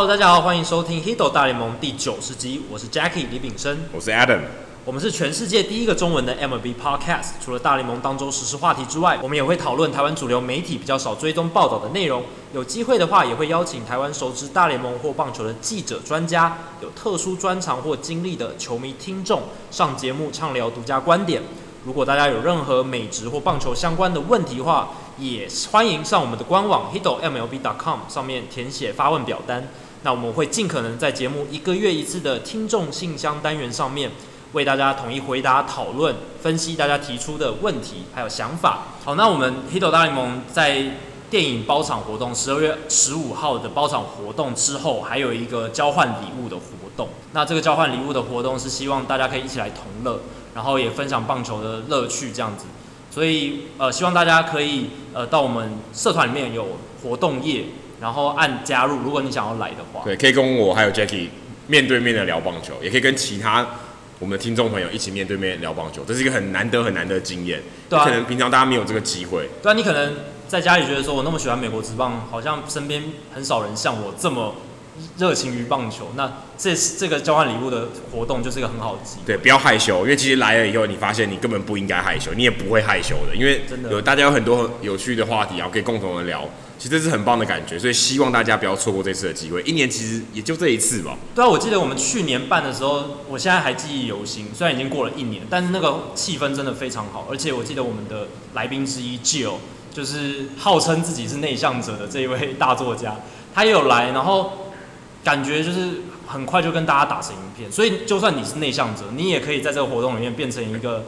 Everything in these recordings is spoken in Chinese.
Hello，大家好，欢迎收听《Hiddle 大联盟》第九十集，我是 Jackie 李炳生，我是 Adam，我们是全世界第一个中文的 MLB Podcast。除了大联盟当中时事话题之外，我们也会讨论台湾主流媒体比较少追踪报道的内容。有机会的话，也会邀请台湾熟知大联盟或棒球的记者、专家，有特殊专长或经历的球迷听众上节目畅聊独家观点。如果大家有任何美职或棒球相关的问题的话，也欢迎上我们的官网 hiddlemlb.com 上面填写发问表单。那我们会尽可能在节目一个月一次的听众信箱单元上面，为大家统一回答、讨论、分析大家提出的问题还有想法。好，那我们 h i t 大联盟在电影包场活动，十二月十五号的包场活动之后，还有一个交换礼物的活动。那这个交换礼物的活动是希望大家可以一起来同乐，然后也分享棒球的乐趣这样子。所以呃，希望大家可以呃到我们社团里面有活动页。然后按加入，如果你想要来的话，对，可以跟我还有 Jackie 面对面的聊棒球，也可以跟其他我们的听众朋友一起面对面聊棒球，这是一个很难得很难得的经验。对啊，可能平常大家没有这个机会。对啊，你可能在家里觉得说，我那么喜欢美国职棒，好像身边很少人像我这么热情于棒球。那这这个交换礼物的活动就是一个很好的机会。对，不要害羞，因为其实来了以后，你发现你根本不应该害羞，你也不会害羞的，因为真的有大家有很多有趣的话题，然后可以共同的聊。其实是很棒的感觉，所以希望大家不要错过这次的机会。一年其实也就这一次吧。对啊，我记得我们去年办的时候，我现在还记忆犹新。虽然已经过了一年，但是那个气氛真的非常好。而且我记得我们的来宾之一 Jill，就是号称自己是内向者的这一位大作家，他也有来，然后感觉就是很快就跟大家打成一片。所以就算你是内向者，你也可以在这个活动里面变成一个。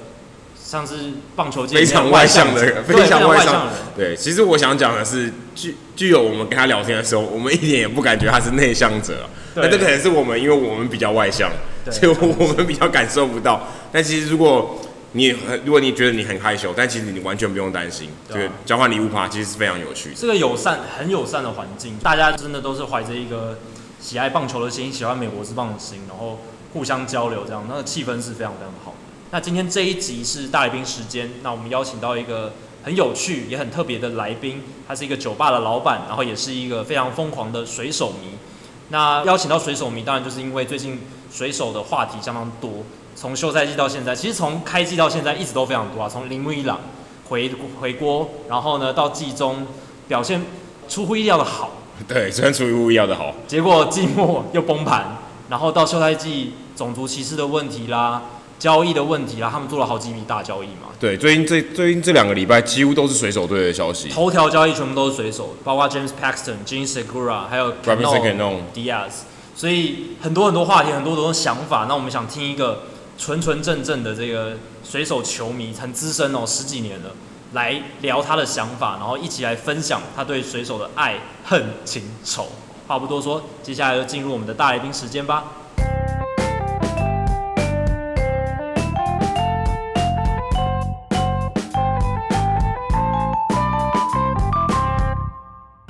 像是棒球界非常外向的人，非常外向的人。对，其实我想讲的是，具具有我们跟他聊天的时候，我们一点也不感觉他是内向者。那这可能是我们，因为我们比较外向，所以我们比较感受不到。但其实如果你很如果你觉得你很害羞，但其实你完全不用担心。这个交换礼物趴其实是非常有趣的，这个友善、很友善的环境，大家真的都是怀着一个喜爱棒球的心，喜欢美国职棒的心，然后互相交流，这样那个气氛是非常非常好。那今天这一集是大来宾时间，那我们邀请到一个很有趣也很特别的来宾，他是一个酒吧的老板，然后也是一个非常疯狂的水手迷。那邀请到水手迷，当然就是因为最近水手的话题相当多，从休赛季到现在，其实从开季到现在一直都非常多啊。从铃木一朗回回锅，然后呢到季中表现出乎意料的好，对，虽然出乎意料的好，结果季末又崩盘，然后到休赛季种族歧视的问题啦。交易的问题啦，他们做了好几笔大交易嘛。对，最近这最近这两个礼拜几乎都是水手队的消息。头条交易全部都是水手，包括 James Paxton、Jean Segura，还有 Cano Diaz。所以很多很多话题，很多很多想法。那我们想听一个纯纯正正的这个水手球迷，很资深哦，十几年了，来聊他的想法，然后一起来分享他对水手的爱恨情仇。话不多说，接下来就进入我们的大来宾时间吧。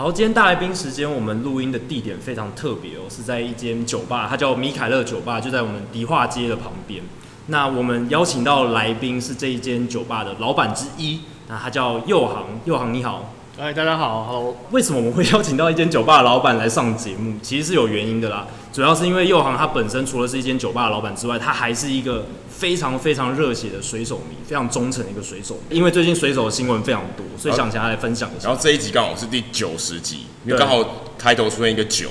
然后，今天大来宾时间，我们录音的地点非常特别哦，是在一间酒吧，它叫米凯勒酒吧，就在我们迪化街的旁边。那我们邀请到来宾是这一间酒吧的老板之一，那他叫右航，右航你好。哎，大家好，Hello。为什么我们会邀请到一间酒吧的老板来上节目？其实是有原因的啦。主要是因为右航他本身除了是一间酒吧的老板之外，他还是一个非常非常热血的水手迷，非常忠诚的一个水手迷。因为最近水手的新闻非常多，所以想请他来分享一下。然后这一集刚好是第九十集，因为刚好开头出现一个酒，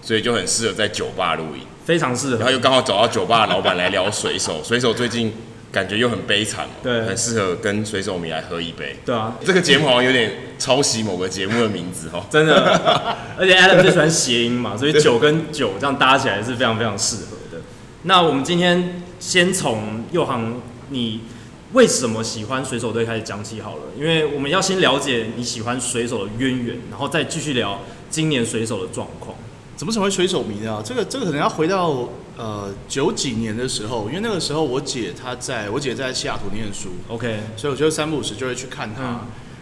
所以就很适合在酒吧录音，非常适合。然后又刚好找到酒吧的老板来聊水手，水手最近。感觉又很悲惨，对，很适合跟水手迷来喝一杯。对啊，这个节目好像有点抄袭某个节目的名字哦，真的。而且 Adam 最喜欢谐音嘛，所以酒跟酒这样搭起来是非常非常适合的。那我们今天先从右航，你为什么喜欢水手队开始讲起好了，因为我们要先了解你喜欢水手的渊源，然后再继续聊今年水手的状况。怎么成为水手迷呢？这个这个可能要回到呃九几年的时候，因为那个时候我姐她在我姐在西雅图念书，OK，所以我就三不五时就会去看她。嗯、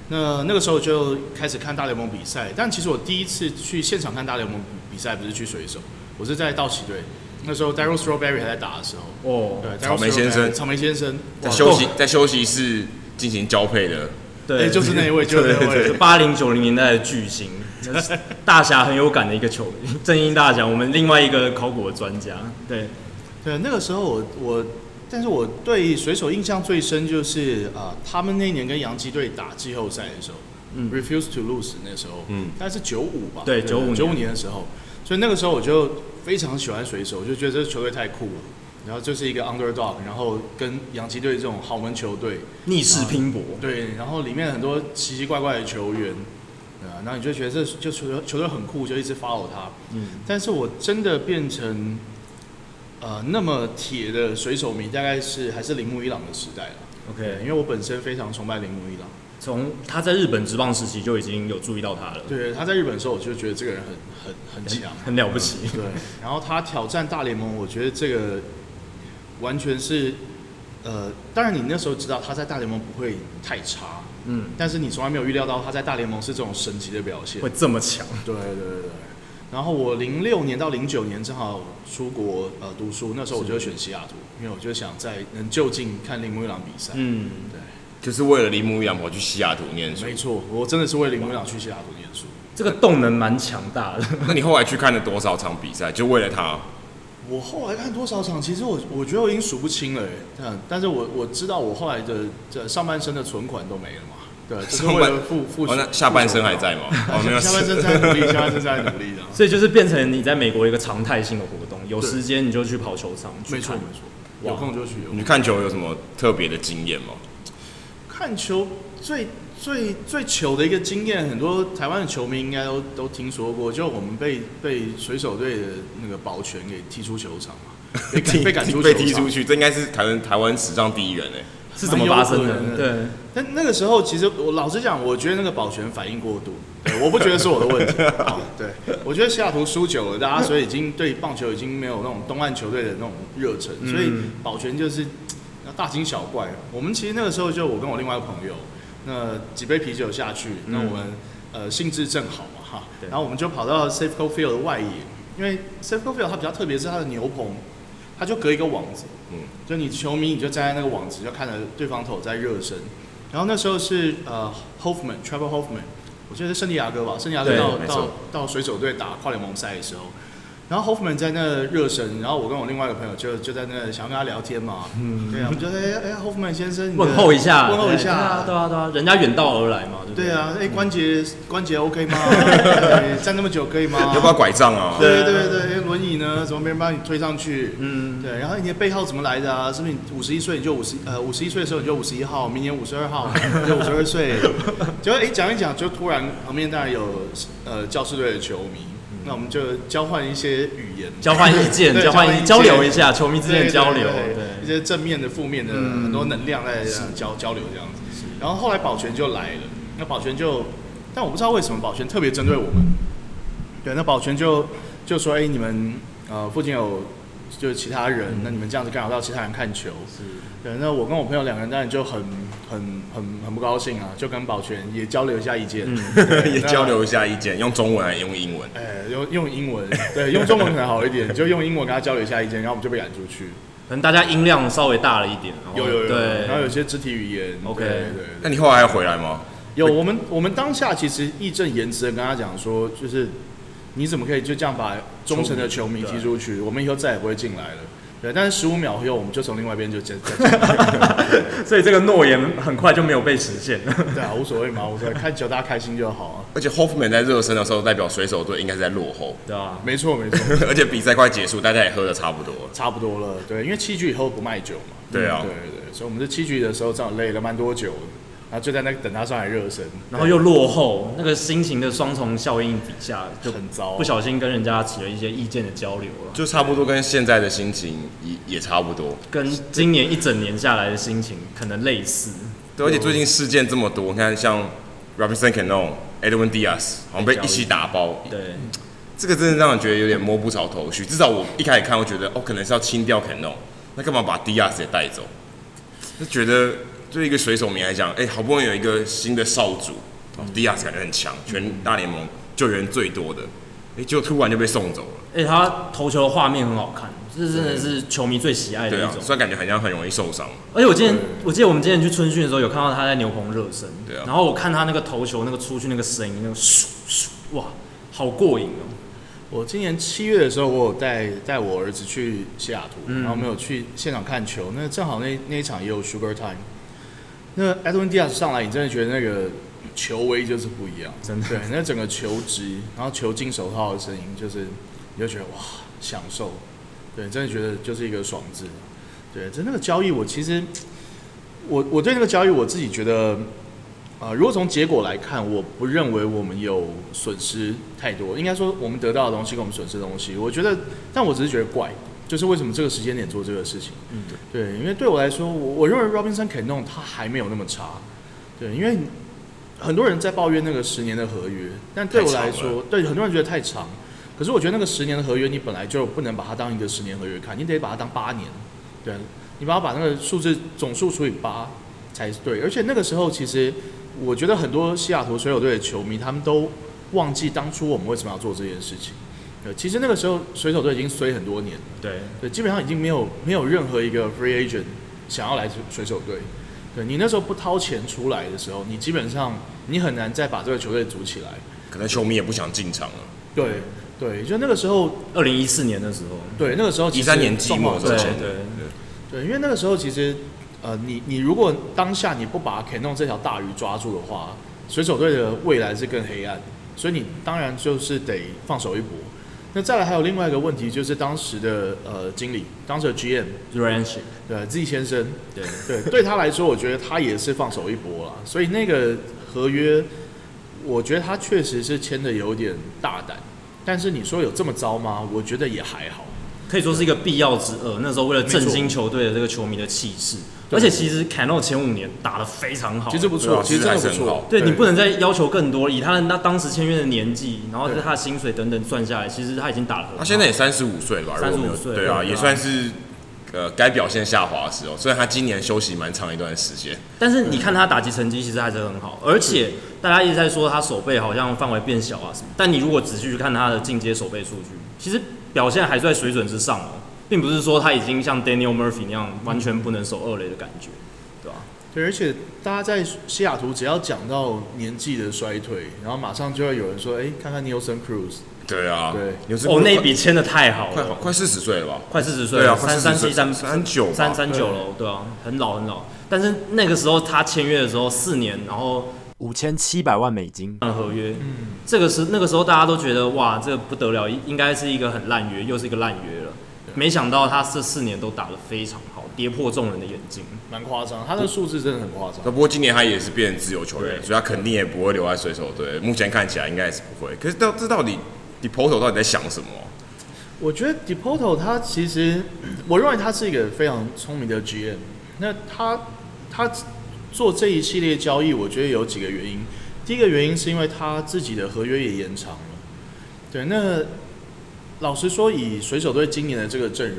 那那个时候就开始看大联盟比赛，但其实我第一次去现场看大联盟比赛不是去水手，我是在道奇队。那时候 Darryl Strawberry 还在打的时候，哦，对，草莓先生，草莓先生。在休息在休息室进行交配的，对，就是那一位，就是那位。八零九零年代的巨星。大侠很有感的一个球迷，正英大侠，我们另外一个考古的专家。对，对，那个时候我我，但是我对水手印象最深就是啊、呃，他们那年跟洋基队打季后赛的时候，嗯，Refuse to Lose 那时候，嗯，大概是九五吧，对，九五九五年的时候，所以那个时候我就非常喜欢水手，我就觉得这个球队太酷了。然后就是一个 underdog，然后跟洋基队这种豪门球队逆势拼搏，对，然后里面很多奇奇怪怪的球员，啊，然后你就觉得这就球队球队很酷，就一直 follow 他。嗯，但是我真的变成呃那么铁的水手迷，大概是还是铃木一朗的时代了。OK，因为我本身非常崇拜铃木一朗，从他在日本职棒时期就已经有注意到他了。对，他在日本的时候，我就觉得这个人很很很强，很了不起。对，然后他挑战大联盟，我觉得这个。完全是，呃，当然你那时候知道他在大联盟不会太差，嗯，但是你从来没有预料到他在大联盟是这种神奇的表现，会这么强。对对对对。然后我零六年到零九年正好出国呃读书，那时候我就会选西雅图，因为我就想在能就近看铃木一朗比赛。嗯，对，就是为了铃木一朗我去西雅图念书。没错，我真的是为铃木一朗去西雅图念书。这个动能蛮强大的。那你后来去看了多少场比赛？就为了他？我后来看多少场，其实我我觉得我已经数不清了，嗯，但是我我知道我后来的这上半身的存款都没了嘛，对，就是为了付付、哦。那下半身还在吗？哦，没有，下半身在努力，下半身在努力的。所以就是变成你在美国一个常态性的活动，有时间你就去跑球场，没错没错，有空就去。你看球有什么特别的经验吗？看球最。最最糗的一个经验，很多台湾的球迷应该都都听说过，就我们被被水手队的那个保全给踢出球场嘛，被赶被赶出被踢出去，这应该是台湾台湾史上第一人哎，是怎么发生的？对，但那个时候其实我老实讲，我觉得那个保全反应过度，对，我不觉得是我的问题啊，对，我觉得西雅图输久了，大家所以已经对棒球已经没有那种东岸球队的那种热忱，所以保全就是大惊小怪。我们其实那个时候就我跟我另外一个朋友。那几杯啤酒下去，那我们、嗯、呃兴致正好嘛哈，然后我们就跑到 Safeco Field 的外野，因为 Safeco Field 它比较特别是它的牛棚，它就隔一个网子，嗯，就你球迷你就站在那个网子，就看着对方投在热身，然后那时候是呃 Hoffman，Trevor Hoffman，我记得是圣地亚哥吧，圣地亚哥到到到水手队打跨联盟赛的时候。然后 Hoffman 在那热身，然后我跟我另外一个朋友就就在那想要跟他聊天嘛，嗯，对啊，我们就哎哎 Hoffman 先生，问候一下，问候一下，对啊对啊，人家远道而来嘛，对不对？对啊，哎关节关节 OK 吗？站那么久可以吗？要不要拐杖啊？对对对，轮椅呢？怎么没人帮你推上去？嗯，对，然后你的背号怎么来的啊？是不是你五十一岁你就五十呃五十一岁的时候你就五十一号，明年五十二号你就五十二岁？就哎讲一讲，就突然旁边当然有呃教士队的球迷。那我们就交换一些语言，交换意见，交换交流一下，球迷之间交流，对，一些正面的、负面的很多能量在交交流这样子。然后后来保全就来了，那保全就，但我不知道为什么保全特别针对我们。对，那保全就就说：“哎，你们呃附近有就是其他人，那你们这样子干扰到其他人看球。”是。对，那我跟我朋友两个人当然就很。很很很不高兴啊，就跟保全也交流一下意见，嗯、也交流一下意见，用中文还是用英文？哎、欸，用用英文，对，用中文可能好一点，就用英文跟他交流一下意见，然后我们就被赶出去。可能大家音量稍微大了一点，有有有，对，然后有些肢体语言。OK，对。那你后来还要回来吗？有，我们我们当下其实义正言辞的跟他讲说，就是你怎么可以就这样把忠诚的球迷踢出去？我们以后再也不会进来了。对，但是十五秒后，我们就从另外一边就接，所以这个诺言很快就没有被实现。对啊，无所谓嘛，无所谓，看球大家开心就好啊。而且 Hoffman 在热身的时候，代表水手队应该是在落后。对啊，没错没错。而且比赛快结束，大家也喝的差不多，差不多了。对，因为七局以后不卖酒嘛。对啊，对对对，所以我们这七局的时候正好累了蛮多酒。然后就在那等他上来热身，然后又落后，那个心情的双重效应底下就很糟，不小心跟人家起了一些意见的交流了，就差不多跟现在的心情也也差不多，跟今年一整年下来的心情可能类似。对，而且最近事件这么多，你看像 Robinson Cano、Edwin Diaz 好像被一起打包，对，这个真的让人觉得有点摸不着头绪。至少我一开始看，我觉得哦，可能是要清掉 Cano，那干嘛把 Diaz 也带走？就觉得。对一个水手迷来讲，哎，好不容易有一个新的少主，哦，迪亚斯感觉很强，全大联盟救援最多的，哎，就突然就被送走了。哎，他投球的画面很好看，这真的是球迷最喜爱的一种。虽然感觉好像很容易受伤。而且我今天，我记得我们今天去春训的时候，有看到他在牛棚热身。对啊。然后我看他那个投球那个出去那个声音，那个咻咻哇，好过瘾哦！我今年七月的时候，我有带带我儿子去西雅图，然后没有去现场看球。那正好那那一场也有 Sugar Time。那 Edwin Diaz 上来，你真的觉得那个球威就是不一样，真的。对，那整个球质，然后球进手套的声音，就是你就觉得哇，享受。对，真的觉得就是一个爽字。对，就那个交易，我其实我我对那个交易，我自己觉得。啊、呃，如果从结果来看，我不认为我们有损失太多。应该说，我们得到的东西跟我们损失的东西，我觉得，但我只是觉得怪，就是为什么这个时间点做这个事情？嗯，对，因为对我来说，我我认为 Robinson Cano 他还没有那么差。对，因为很多人在抱怨那个十年的合约，但对我来说，对很多人觉得太长。可是我觉得那个十年的合约，你本来就不能把它当一个十年合约看，你得把它当八年。对，你把它把那个数字总数除以八才对。而且那个时候其实。我觉得很多西雅图水手队的球迷，他们都忘记当初我们为什么要做这件事情。对，其实那个时候水手队已经衰很多年了。对，对，基本上已经没有没有任何一个 free agent 想要来水手队。对，你那时候不掏钱出来的时候，你基本上你很难再把这个球队组起来。可能球迷也不想进场了。对对，就那个时候，二零一四年的时候。对，那个时候一三年季末对对对，对，因为那个时候其实。呃，你你如果当下你不把 Cano 这条大鱼抓住的话，水手队的未来是更黑暗，所以你当然就是得放手一搏。那再来还有另外一个问题，就是当时的呃经理，当时的 GM 对 Z 先生，对对，对他来说，我觉得他也是放手一搏了。所以那个合约，我觉得他确实是签的有点大胆，但是你说有这么糟吗？我觉得也还好，可以说是一个必要之恶。那时候为了振兴球队的这个球迷的气势。而且其实 Cano 前五年打得非常好，其实不错，其实真的不错。对，你不能再要求更多，以他的那当时签约的年纪，然后是他的薪水等等算下来，其实他已经打了。他现在也三十五岁了吧？三十五岁，对啊，也算是呃该表现下滑的时候。虽然他今年休息蛮长一段时间，但是你看他打击成绩其实还是很好。而且大家一直在说他手背好像范围变小啊什么，但你如果仔细去看他的进阶手背数据，其实表现还在水准之上哦，并不是说他已经像 Daniel Murphy 那样完全不能守二垒的感觉。对吧？对，而且大家在西雅图只要讲到年纪的衰退，然后马上就会有人说：“哎，看看 Nelson Cruz。”对啊，对，哦，那笔签的太好了，快快四十岁了吧？快四十岁，对啊，三三七三三九三三九了，对啊，很老很老。但是那个时候他签约的时候，四年，然后五千七百万美金的合约，嗯，这个是那个时候大家都觉得哇，这个不得了，应该是一个很烂约，又是一个烂约了。没想到他这四年都打得非常好，跌破众人的眼镜，蛮夸张。他的数字真的很夸张。不过今年他也是变成自由球员，所以他肯定也不会留在水手队。目前看起来应该也是不会。可是到这到底 d e p o t o 到底在想什么？我觉得 d e p o t o 他其实，我认为他是一个非常聪明的 GM。那他他做这一系列交易，我觉得有几个原因。第一个原因是因为他自己的合约也延长了。对，那。老实说，以水手队今年的这个阵容，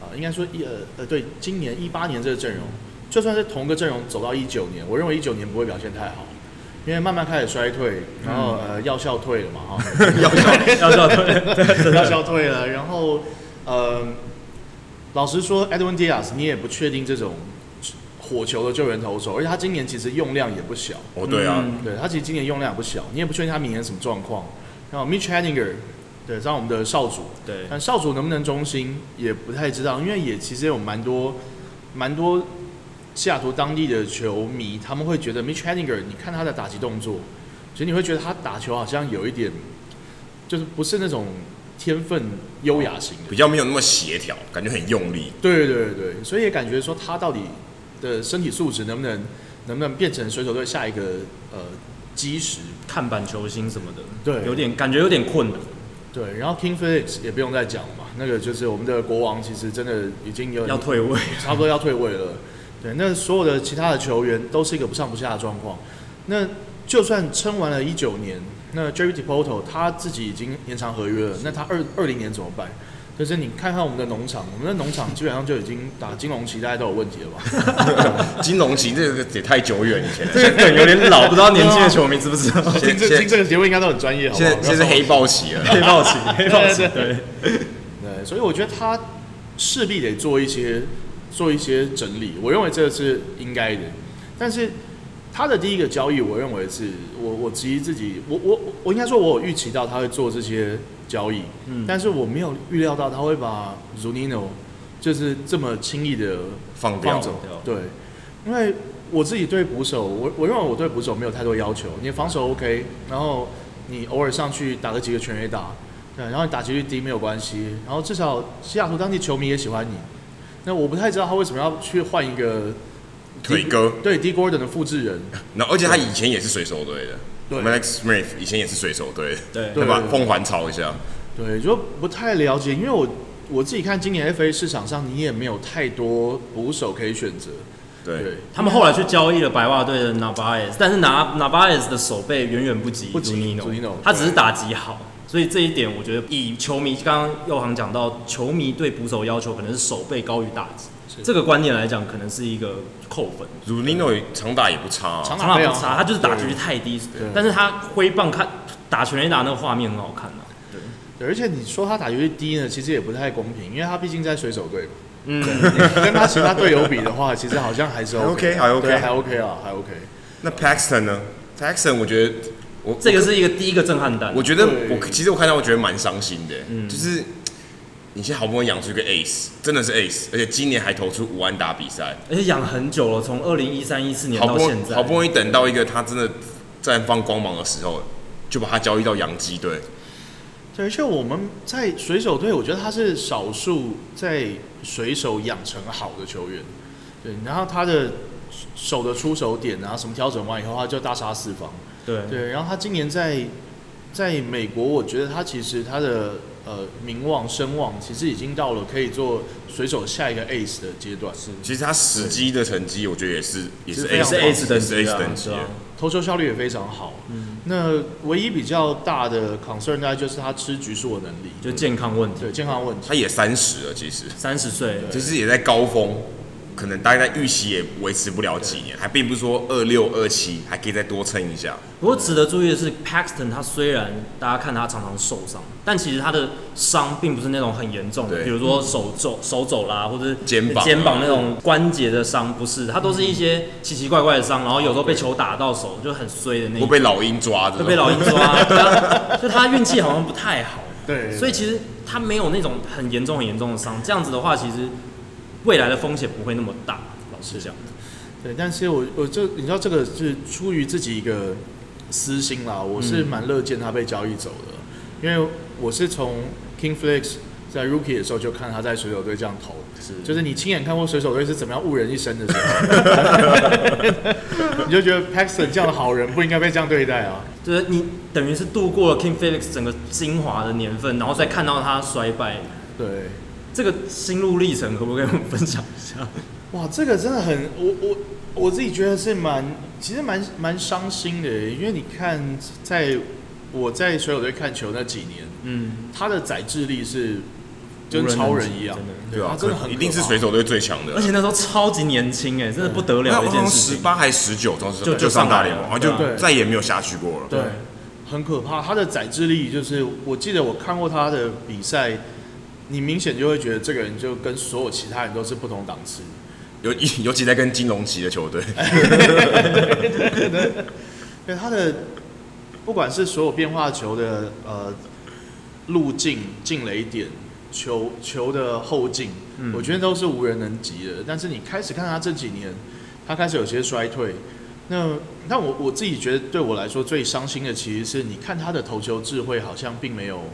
啊，应该说一呃呃，对，今年一八年这个阵容，就算是同个阵容走到一九年，我认为一九年不会表现太好，因为慢慢开始衰退，然后呃药效退了嘛，哈，药效药效退，药效退了，然后呃，老实说，Edwin Diaz 你也不确定这种火球的救援投手，而且他今年其实用量也不小，哦，对啊，嗯、对他其实今年用量也不小，你也不确定他明年什么状况，然后 Mitch Haniger。对，像我们的少主，对，但少主能不能中心也不太知道，因为也其实有蛮多蛮多西雅图当地的球迷，他们会觉得 Mitch Haniger，你看他的打击动作，其实你会觉得他打球好像有一点，就是不是那种天分优雅型的，比较没有那么协调，感觉很用力。对对对对，所以也感觉说他到底的身体素质能不能能不能变成水手队下一个呃基石看板球星什么的，对，有点感觉有点困难。对，然后 King Felix 也不用再讲了嘛，那个就是我们的国王，其实真的已经有要退位，差不多要退位了。对，那所有的其他的球员都是一个不上不下的状况。那就算撑完了一九年，那 Jerry Dipoto 他自己已经延长合约了，那他二二零年怎么办？就是你看看我们的农场，我们的农场基本上就已经打金融期，大家都有问题了吧？金融期这个也太久远以前，这个梗有点老，不知道年轻的球迷知不知道？听这听这个节目应该都很专业，好现在现在是黑豹期了，黑豹期，黑豹期，对对，对，所以我觉得他势必得做一些做一些整理，我认为这是应该的。但是他的第一个交易，我认为是我我其实自己，我我我应该说，我有预期到他会做这些交易，嗯，但是我没有预料到他会把 Zunino 就是这么轻易的放掉。放走，对，因为我自己对捕手，我我认为我对捕手没有太多要求，你防守 OK，然后你偶尔上去打个几个全垒打，对，然后你打击率低没有关系，然后至少西雅图当地球迷也喜欢你，那我不太知道他为什么要去换一个。腿哥。对 Dee Gordon 的复制人，那而且他以前也是水手队的，对，Mallex Smith 以前也是水手队，对，对吧？凤凰抄一下，对，就不太了解，因为我我自己看今年 FA 市场上，你也没有太多捕手可以选择，对，他们后来去交易了白袜队的 Narvaez，但是拿 Narvaez 的手背远远不及不及 Nino，他只是打击好，所以这一点我觉得以球迷刚刚右航讲到，球迷对捕手要求可能是手背高于打击。这个观念来讲，可能是一个扣分。Zunino 长打也不差，啊，长打不差，他就是打击率太低。但是他挥棒看打全垒打那个画面很好看啊。对，而且你说他打击率低呢，其实也不太公平，因为他毕竟在水手队嘛。嗯，跟他其他队友比的话，其实好像还是 OK，还 OK，还 OK 啊，还 OK。那 Paxton 呢？Paxton 我觉得我这个是一个第一个震撼弹。我觉得我其实我看到我觉得蛮伤心的，嗯，就是。你现在好不容易养出一个 ace，真的是 ace，而且今年还投出五安打比赛，而且养很久了，从二零一三一四年到现在，好不容易等到一个他真的绽放光芒的时候，就把他交易到洋基队。对，而且我们在水手队，我觉得他是少数在水手养成好的球员。对，然后他的手的出手点啊，什么调整完以后，他就大杀四方。对对，然后他今年在在美国，我觉得他其实他的。呃，名望声望其实已经到了可以做水手下一个 ace 的阶段。是，其实他时机的成绩，我觉得也是也是 ace ace 的 ace 等级，投球效率也非常好。嗯，那唯一比较大的 concern 大概就是他吃局数的能力，就健康问题。对，健康问题。他也三十了，其实三十岁，其实也在高峰。可能大概在预期也维持不了几年，还并不是说二六二七还可以再多撑一下。不过值得注意的是，Paxton 他虽然大家看他常常受伤，但其实他的伤并不是那种很严重的，比如说手肘、手肘啦，或者肩膀肩膀那种关节的伤，不是，他都是一些奇奇怪怪的伤，然后有时候被球打到手就很衰的那种。会被老鹰抓的。会被老鹰抓，就他运气好像不太好。对。所以其实他没有那种很严重很严重的伤，这样子的话，其实。未来的风险不会那么大，老实讲。对，但是我我这你知道这个是出于自己一个私心啦，我是蛮乐见他被交易走的，嗯、因为我是从 King Felix 在 Rookie 的时候就看他在水手队这样投，是。就是你亲眼看过水手队是怎么样误人一生的时候，你就觉得 Paxton 这样的好人不应该被这样对待啊，就是你等于是度过了 King Felix 整个精华的年份，然后再看到他衰败，对。这个心路历程可不可以跟我们分享一下？哇，这个真的很，我我我自己觉得是蛮，其实蛮蛮伤心的，因为你看，在我在水手队看球那几年，嗯，他的载智力是跟超人一样，对啊，真的很一定是水手队最强的，而且那时候超级年轻哎，真的不得了，一件事，十八还十九，当时就就上大联盟，就再也没有下去过了，对，很可怕，他的载智力就是，我记得我看过他的比赛。你明显就会觉得这个人就跟所有其他人都是不同档次，尤 尤其在跟金融级的球队，对他的不管是所有变化球的呃路径、进雷点、球球的后劲，嗯、我觉得都是无人能及的。但是你开始看他这几年，他开始有些衰退。那那我我自己觉得，对我来说最伤心的，其实是你看他的投球智慧好像并没有。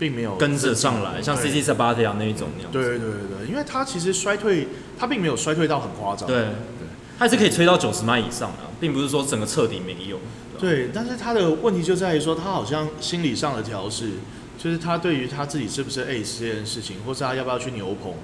并没有跟着上来，像 CC Sabathia 那一种那样。对对对对，因为他其实衰退，他并没有衰退到很夸张。对对，他还是可以吹到九十迈以上的，并不是说整个彻底没有。对，但是他的问题就在于说，他好像心理上的调试，就是他对于他自己是不是 Ace 这件事情，或是他要不要去牛棚。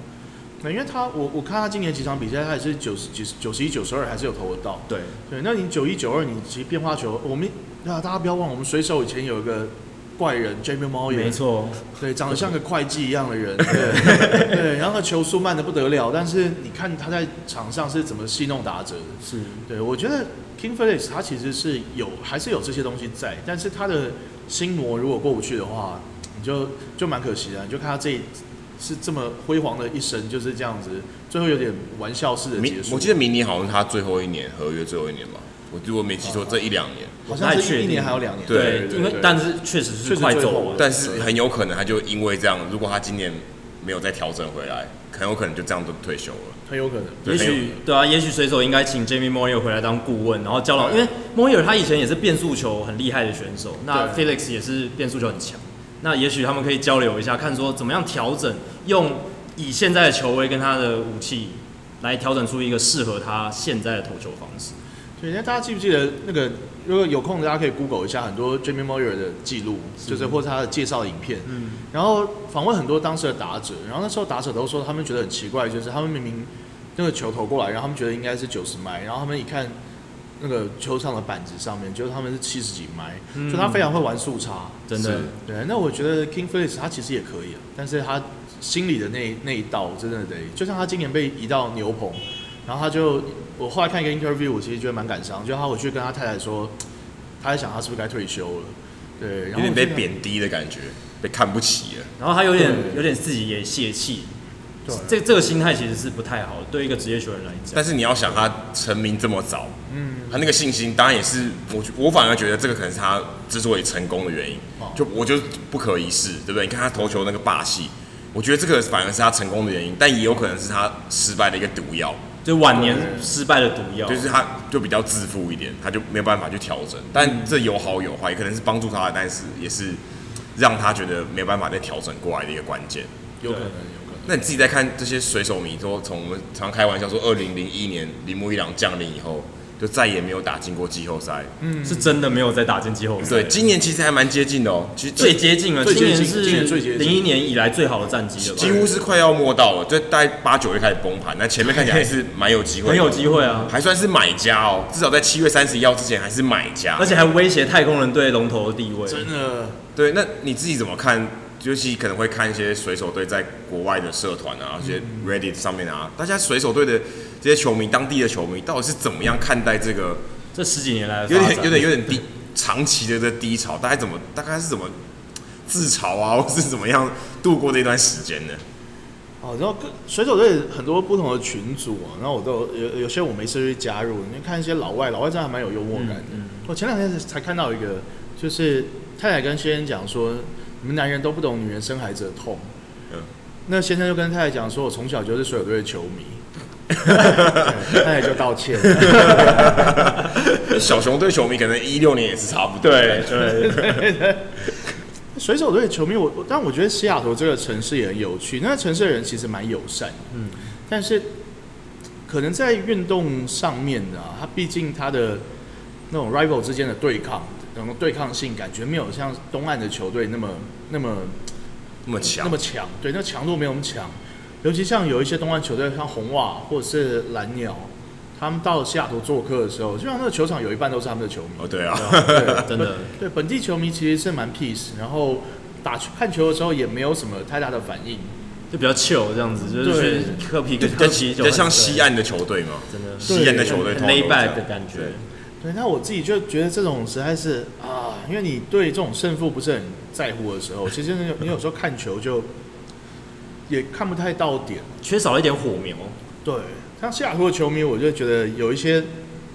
那因为他，我我看他今年几场比赛，他也是九十几、九十一、九十二，还是有投得到。对对，那你九一、九二，你其实变化球，我们那大家不要忘了，我们水手以前有一个。怪人 Jamie Moyer 没错，对，长得像个会计一样的人，对，对，然后他球速慢的不得了，但是你看他在场上是怎么戏弄打者。的，是。对，我觉得 King Felix 他其实是有，还是有这些东西在，但是他的心魔如果过不去的话，你就就蛮可惜的，你就看他这是这么辉煌的一生就是这样子，最后有点玩笑式的结束。我记得明年好像是他最后一年合约最后一年吧。我如果没记错，这一两年好像是一年还有两年。对，因为但是确实是快走了，但是很有可能他就因为这样，如果他今年没有再调整回来，很有可能就这样就退休了。很有可能，也许对啊，也许水手应该请 Jamie Moyer 回来当顾问，然后教导，因为 Moyer 他以前也是变速球很厉害的选手，那 Felix 也是变速球很强，那也许他们可以交流一下，看说怎么样调整，用以现在的球威跟他的武器来调整出一个适合他现在的投球方式。对，那大家记不记得那个？如果有空，大家可以 Google 一下很多 Jamie Moyer 的记录，就是或者他的介绍影片。嗯。然后访问很多当时的打者，然后那时候打者都说他们觉得很奇怪，就是他们明明那个球投过来，然后他们觉得应该是九十迈，然后他们一看那个球场的板子上面，就是他们是七十几迈，嗯、就他非常会玩速差，真的。对，那我觉得 King Felix 他其实也可以啊，但是他心里的那那一道真的得，就像他今年被移到牛棚。然后他就，我后来看一个 interview，我其实觉得蛮感伤。就他回去跟他太太说，他在想他是不是该退休了，对，有点被贬低的感觉，被看不起了。然后他有点有点自己也泄气，对，这这个心态其实是不太好的，对一个职业球员来讲。但是你要想他成名这么早，嗯，他那个信心当然也是我我反而觉得这个可能是他之所以成功的原因。就我就不可一世，对不对？你看他投球那个霸气，我觉得这个反而是他成功的原因，但也有可能是他失败的一个毒药。就晚年失败的毒药，就是他就比较自负一点，他就没有办法去调整。但这有好有坏，可能是帮助他的，但是也是让他觉得没有办法再调整过来的一个关键。有可能，有可能。那你自己在看这些水手迷，说从我们常开玩笑说，二零零一年铃木一郎降临以后。就再也没有打进过季后赛，嗯，是真的没有再打进季后赛。对，今年其实还蛮接近的哦，其实最接近了，今年是零一年以来最好的战绩了，几乎是快要摸到了，就大概八九月开始崩盘，那前面看起来还是蛮有机会，很有机会啊，还算是买家哦，至少在七月三十一号之前还是买家，而且还威胁太空人队龙头的地位，真的。对，那你自己怎么看？尤其可能会看一些水手队在国外的社团啊，一些 Reddit 上面啊，大家水手队的这些球迷，当地的球迷到底是怎么样看待这个？这十几年来有点有点有点低，长期的这低潮，大概怎么大概是怎么自嘲啊，或是怎么样度过这段时间呢？哦，然后水手队很多不同的群组啊，然后我都有有些我没事去加入，你看一些老外，老外真的还蛮有幽默感的。嗯嗯、我前两天才看到一个，就是太太跟先生讲说，你们男人都不懂女人生孩子的痛。嗯，那先生就跟太太讲说，我从小就是水手队的球迷。太太就道歉。小熊队球迷可能一六年也是差不多。对对对。水手队球迷，我但我觉得西雅图这个城市也很有趣。那个城市的人其实蛮友善，嗯，但是可能在运动上面啊，他毕竟他的那种 rival 之间的对抗，那种对抗性感觉没有像东岸的球队那么那么那么强，那么强。对，那强度没有那么强。尤其像有一些东岸球队，像红袜或者是蓝鸟，他们到西雅图做客的时候，就像那个球场有一半都是他们的球迷。哦，对啊，对 真的。对本地球迷其实是蛮 peace，然后打看球的时候也没有什么太大的反应，就比较 chill 这样子，就是喝啤酒，就其实就像西岸的球队嘛，真的。西岸的球队 lay back 的感觉。对，那我自己就觉得这种实在是啊，因为你对这种胜负不是很在乎的时候，其实你有你有时候看球就。也看不太到点，缺少一点火苗。对，像西雅图的球迷，我就觉得有一些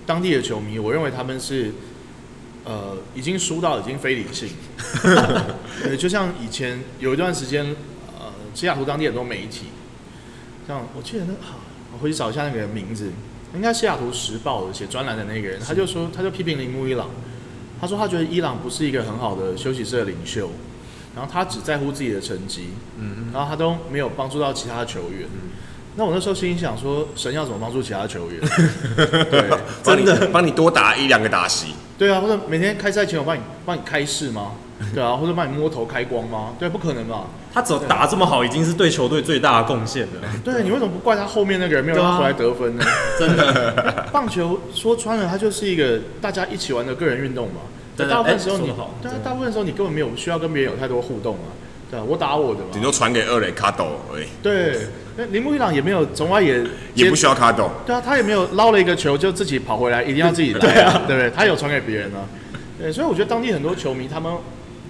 当地的球迷，我认为他们是呃已经输到已经非理性。对，就像以前有一段时间，呃，西雅图当地很多媒体，像我记得那好，我回去找一下那个人名字，应该西雅图时报写专栏的那个人，他就说他就批评铃木一朗，他说他觉得伊朗不是一个很好的休息室的领袖。然后他只在乎自己的成绩，嗯，然后他都没有帮助到其他球员。嗯，那我那时候心里想说，神要怎么帮助其他球员？对，真的帮你多打一两个打席。对啊，或者每天开赛前我帮你帮你开市吗？对啊，或者帮你摸头开光吗？对，不可能吧。他只打这么好，已经是对球队最大的贡献了。对，你为什么不怪他后面那个人没有让他回来得分呢？真的，棒球说穿了，它就是一个大家一起玩的个人运动嘛。对，大部分时候你，对啊，大部分时候你根本没有需要跟别人有太多互动啊，对啊，我打我的嘛，顶多传给二垒卡斗而已。对，那铃木一朗也没有，从来也也不需要卡斗。对啊，他也没有捞了一个球就自己跑回来，一定要自己来，对啊，对不对？他有传给别人啊。对，所以我觉得当地很多球迷他们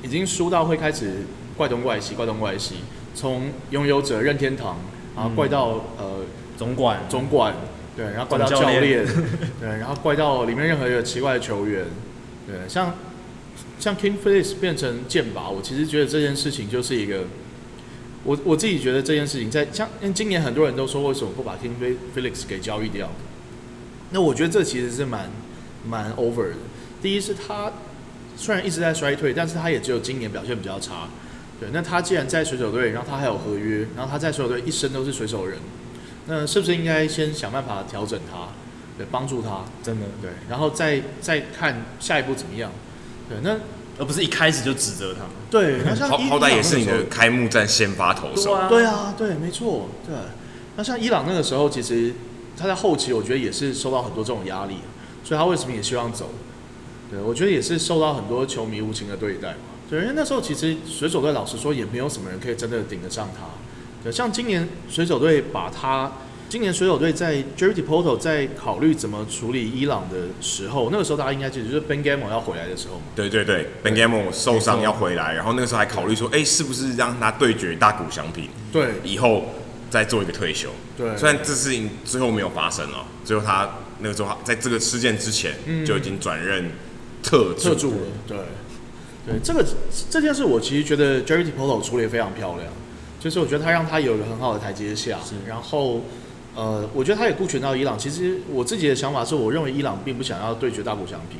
已经输到会开始怪东怪西，怪东怪西，从拥有者任天堂啊怪到呃总管。总管，对，然后怪到教练，对，然后怪到里面任何一个奇怪的球员，对，像像 King Phillips 变成剑拔，我其实觉得这件事情就是一个，我我自己觉得这件事情在像因为今年很多人都说为什么不把 King Phillips 给交易掉，那我觉得这其实是蛮蛮 over 的。第一是他虽然一直在衰退，但是他也只有今年表现比较差。对，那他既然在水手队，然后他还有合约，然后他在水手队一生都是水手人，那是不是应该先想办法调整他，对，帮助他，真的。对，然后再再看下一步怎么样，对，那而不是一开始就指责他，对，那像好好歹也是你的开幕战先发投手，对啊，对，没错，对，那像伊朗那个时候，其实他在后期我觉得也是受到很多这种压力，所以他为什么也希望走？对，我觉得也是受到很多球迷无情的对待。对，因为那时候其实水手队老实说也没有什么人可以真的顶得上他。对，像今年水手队把他，今年水手队在 Jerry Dipoto 在考虑怎么处理伊朗的时候，那个时候大家应该记得就是 Ben Gamel 要回来的时候嘛。对对对，Ben Gamel 受伤要回来，然后那个时候还考虑说，哎，是不是让他对决大谷翔平？对，以后再做一个退休。对，虽然这事情最后没有发生了，最后他那个时候在这个事件之前就已经转任特助特助了。对。对这个这件事，我其实觉得 Jerry Dipoto 处理得非常漂亮，就是我觉得他让他有一个很好的台阶下，然后呃，我觉得他也顾全到伊朗。其实我自己的想法是，我认为伊朗并不想要对决大谷翔平。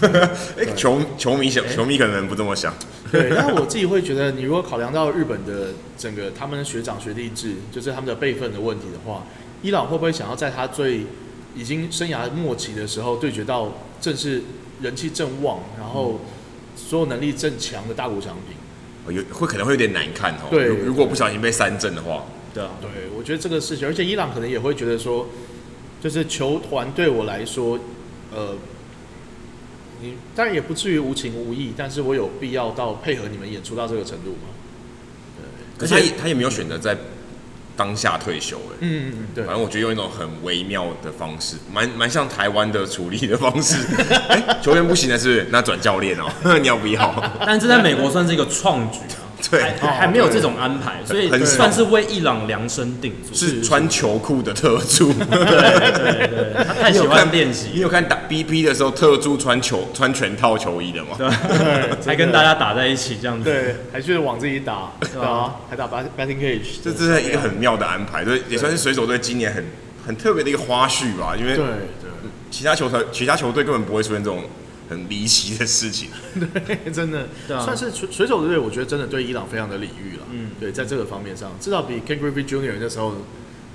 哎，球球迷想，球迷可能不这么想。对，但我自己会觉得，你如果考量到日本的整个他们的学长学弟制，就是他们的辈分的问题的话，伊朗会不会想要在他最已经生涯末期的时候对决到正是人气正旺，然后。所有能力正强的大谷翔平，有会可能会有点难看哦。对，如果不小心被三振的话，对啊，对，我觉得这个事情，而且伊朗可能也会觉得说，就是球团对我来说，呃，你当然也不至于无情无义，但是我有必要到配合你们演出到这个程度吗？对，可是他也他也没有选择在。当下退休哎，嗯嗯对，反正我觉得用一种很微妙的方式，蛮蛮像台湾的处理的方式。欸、球员不行的是，那转教练哦、喔，你要不要？但这在美国算是一个创举啊。对，还，还没有这种安排，所以算是为伊朗量身定做。是穿球裤的特助。对对对，他太喜欢练习。你有看打 BP 的时候，特助穿球穿全套球衣的吗？对，还跟大家打在一起这样子。对，还是往自己打，对啊，还打 batting cage。这这是一个很妙的安排，对，也算是水手队今年很很特别的一个花絮吧。因为对对，其他球队其他球队根本不会出现这种。很离奇的事情，对，真的，对啊，算是水水手队，我觉得真的对伊朗非常的礼遇了。嗯，对，在这个方面上，至少比 Ken Griffey Jr. 那时候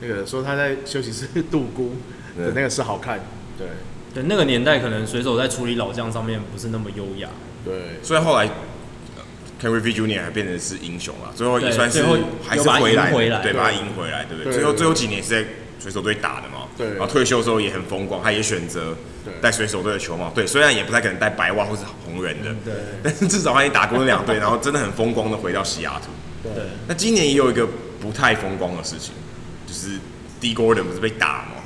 那个说他在休息室度孤的那个是好看。对，对，那个年代可能水手在处理老将上面不是那么优雅。对，所以后来 Ken Griffey Jr. 还变成是英雄了，最后也算是还是回来，对，把他赢回来，对不对？最后最后几年是在水手队打的嘛。对，然后退休之后也很风光，他也选择戴水手队的球帽。对，虽然也不太可能戴白袜或是红人的，对，但是至少他也打过那两队，然后真的很风光的回到西雅图。对，那今年也有一个不太风光的事情，就是 Dee Gordon 不是被打吗？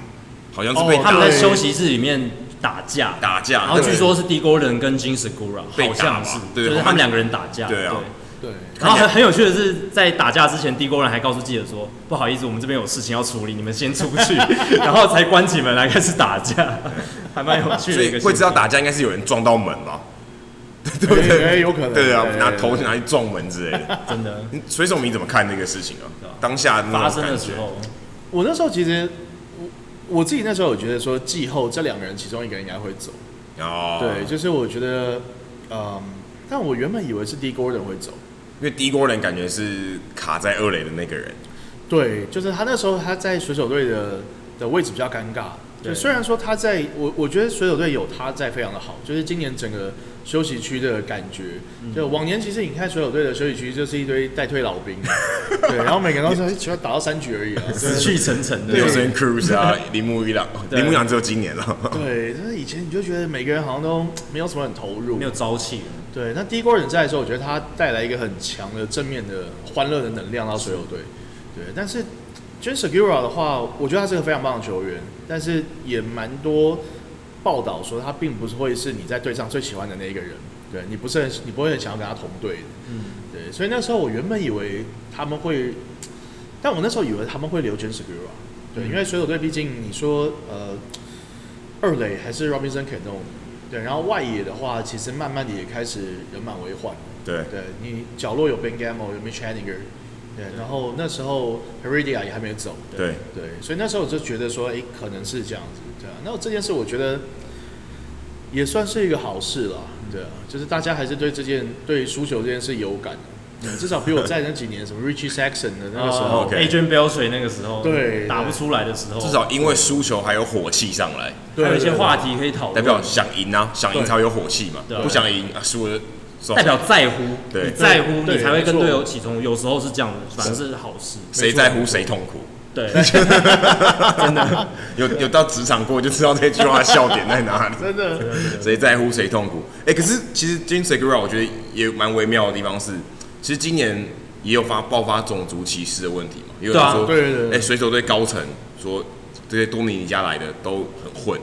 好像是被他们在休息室里面打架，打架，然后据说是 Dee Gordon 跟 Jean Segura 好像是，就是他们两个人打架。对啊。对，然后很很有趣的是，在打架之前，Dee Gordon 还告诉记者说：“不好意思，我们这边有事情要处理，你们先出去。”然后才关起门来开始打架，还蛮有趣的一个。会知道打架应该是有人撞到门吧？对不对？有可能。对啊，拿头拿去撞门之类的。真的。水手你怎么看那个事情啊？当下发生的时候，我那时候其实我我自己那时候有觉得说，季后这两个人其中一个人应该会走。哦。对，就是我觉得，嗯，但我原本以为是 Dee Gordon 会走。因为第一波人感觉是卡在二垒的那个人，对，就是他那时候他在水手队的的位置比较尴尬。对，虽然说他在我我觉得水手队有他在非常的好，就是今年整个休息区的感觉，就往年其实你看水手队的休息区就是一堆待退老兵，对，然后每个人都是只要打到三局而已啊，死气沉沉的。Nelson Cruz 啊，铃木一朗，铃木一朗只有今年了。对，就是以前你就觉得每个人好像都没有什么很投入，没有朝气。对，那 Dee Gordon 在的时候，我觉得他带来一个很强的正面的欢乐的能量到水手队。对，但是 Jean Segura 的话，我觉得他是个非常棒的球员，但是也蛮多报道说他并不是会是你在队上最喜欢的那一个人。对，你不是很，你不会很想要跟他同队的。嗯，对，所以那时候我原本以为他们会，但我那时候以为他们会留 Jean Segura。对，因为水手队毕竟你说呃二垒还是 Robinson Cano，对，然后外野的话，其实慢慢的也开始人满为患。对，对你角落有 Ben Gamel，有 Mitch Haniger，对，然后那时候 Heredia 也还没有走。对对，所以那时候我就觉得说，哎，可能是这样子，对啊。那这件事我觉得也算是一个好事了，对啊，就是大家还是对这件对输球这件事有感。至少比我在那几年什么 Richie Sexson 的那个时候，Adrian Beltre 那个时候，对，打不出来的时候，至少因为输球还有火气上来，还有一些话题可以讨论，代表想赢啊，想赢才会有火气嘛，不想赢啊输了，代表在乎，对，在乎你才会跟队友起冲，有时候是这样的，反正是好事，谁在乎谁痛苦，对，真的。有有到职场过就知道这句话笑点在哪里，真的，谁在乎谁痛苦，哎，可是其实 James Segura 我觉得也蛮微妙的地方是，其实今年。也有发爆发种族歧视的问题嘛？也有人说，对对对，哎，水手队高层说这些多米尼加来的都很混，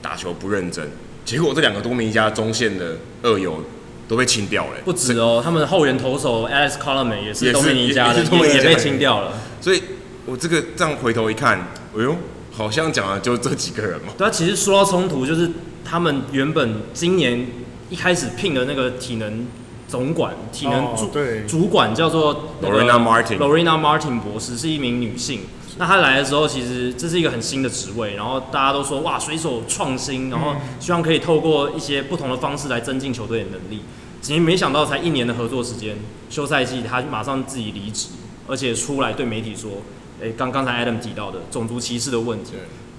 打球不认真。结果这两个多米尼加中线的二游都被清掉了。不止哦，他们的后援投手 Alex Colome 也是多米尼加的，也被清掉了。所以我这个这样回头一看，哎呦，好像讲的就这几个人嘛。对啊，其实说到冲突，就是他们原本今年一开始聘的那个体能。总管体能主主管叫做 Lorena Martin，Lorena Martin 博士是一名女性。那他来的时候，其实这是一个很新的职位，然后大家都说哇，水手创新，然后希望可以透过一些不同的方式来增进球队的能力。其实没想到才一年的合作时间，休赛季他马上自己离职，而且出来对媒体说，哎，刚刚才 Adam 提到的种族歧视的问题，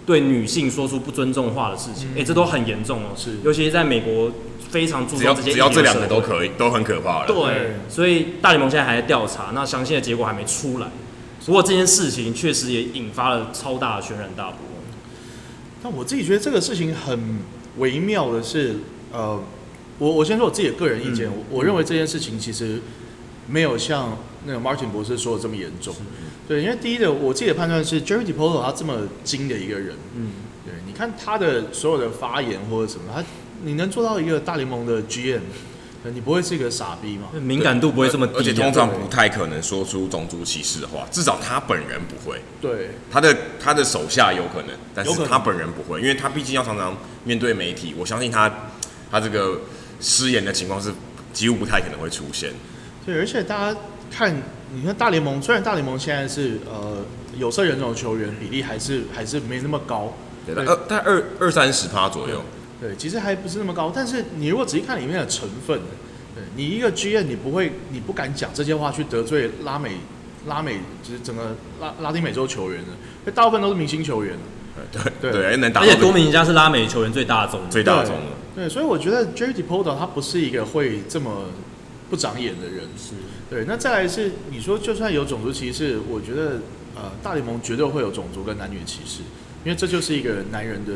对女性说出不尊重话的事情，哎，这都很严重哦，是，尤其是在美国。非常注重这些，只要这两个都可以，都很可怕了。对，所以大联盟现在还在调查，那详细的结果还没出来。不过这件事情确实也引发了超大的轩然大波。但我自己觉得这个事情很微妙的是，呃，我我先说我自己的个人意见，嗯、我认为这件事情其实没有像那个 Martin 博士说的这么严重。对，因为第一的，我自己的判断是 Jerry Dipoto 他这么精的一个人，嗯，对，你看他的所有的发言或者什么，他。你能做到一个大联盟的 GM，你不会是一个傻逼吗？敏感度不会这么低，而且通常不太可能说出种族歧视的话，至少他本人不会。对，他的他的手下有可能，但是他本人不会，因为他毕竟要常常面对媒体，我相信他他这个失言的情况是几乎不太可能会出现。对，而且大家看，你看大联盟，虽然大联盟现在是呃有色人种球员比例还是还是没那么高，对，二大概二二三十趴左右。对，其实还不是那么高，但是你如果仔细看里面的成分，对，你一个 GM 你不会，你不敢讲这些话去得罪拉美，拉美就是整个拉拉丁美洲球员的，因为大部分都是明星球员。对对对，能打。而且多米尼加是拉美球员最大宗，最大宗的。对，所以我觉得 Jerry Depoto 他不是一个会这么不长眼的人。是。对，那再来是你说就算有种族歧视，我觉得呃大联盟绝对会有种族跟男女歧视，因为这就是一个男人的。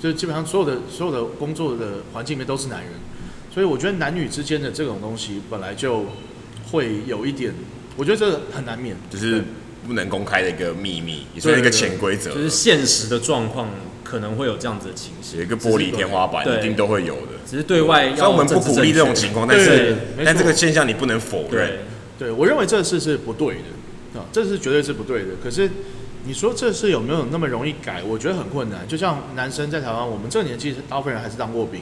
就基本上所有的所有的工作的环境里面都是男人，所以我觉得男女之间的这种东西本来就会有一点，我觉得这很难免，就是不能公开的一个秘密，也是一个潜规则。就是现实的状况可能会有这样子的情形，有一个玻璃天花板一定都会有的。只是对外，所以我们不鼓励这种情况，但是但这个现象你不能否认。对，对我认为这事是不对的啊，这是绝对是不对的。可是。你说这事有没有那么容易改？我觉得很困难。就像男生在台湾，我们这个年纪大部分人还是当过兵。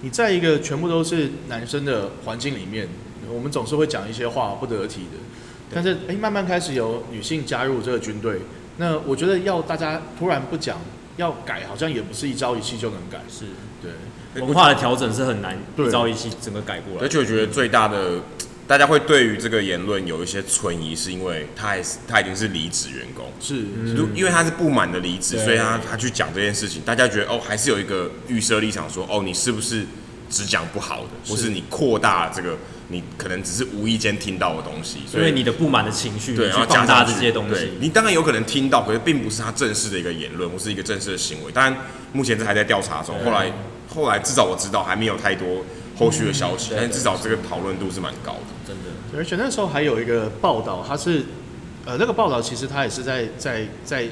你在一个全部都是男生的环境里面，我们总是会讲一些话不得体的。但是，哎，慢慢开始有女性加入这个军队，那我觉得要大家突然不讲要改，好像也不是一朝一夕就能改。是对，文化的调整是很难一朝一夕整个改过来。而且我觉得最大的。大家会对于这个言论有一些存疑，是因为他还是他已经是离职员工，是，因为他是不满的离职，所以他他去讲这件事情，大家觉得哦，还是有一个预设立场说，哦，你是不是只讲不好的，或是你扩大这个，你可能只是无意间听到的东西，所以你的不满的情绪，对，然后加大这些东西，你当然有可能听到，可是并不是他正式的一个言论，或是一个正式的行为。当然，目前这还在调查中，后来后来至少我知道还没有太多后续的消息，但至少这个讨论度是蛮高的。而且那时候还有一个报道，他是，呃，那个报道其实他也是在在在，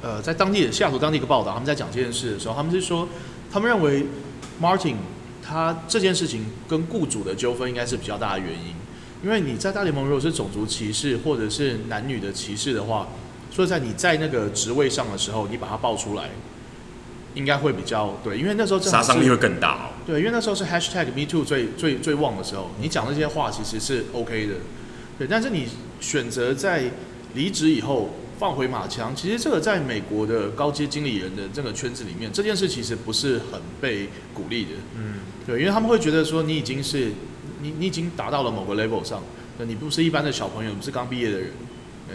呃，在当地的西雅图当地一个报道，他们在讲这件事的时候，他们是说，他们认为 Martin 他这件事情跟雇主的纠纷应该是比较大的原因，因为你在大联盟如果是种族歧视或者是男女的歧视的话，所以在你在那个职位上的时候，你把它爆出来，应该会比较对，因为那时候杀伤力会更大哦。对，因为那时候是 hashtag Me Too 最最最旺的时候，你讲那些话其实是 OK 的。对，但是你选择在离职以后放回马枪，其实这个在美国的高阶经理人的这个圈子里面，这件事其实不是很被鼓励的。嗯，对，因为他们会觉得说你已经是你你已经达到了某个 level 上，你不是一般的小朋友，不是刚毕业的人。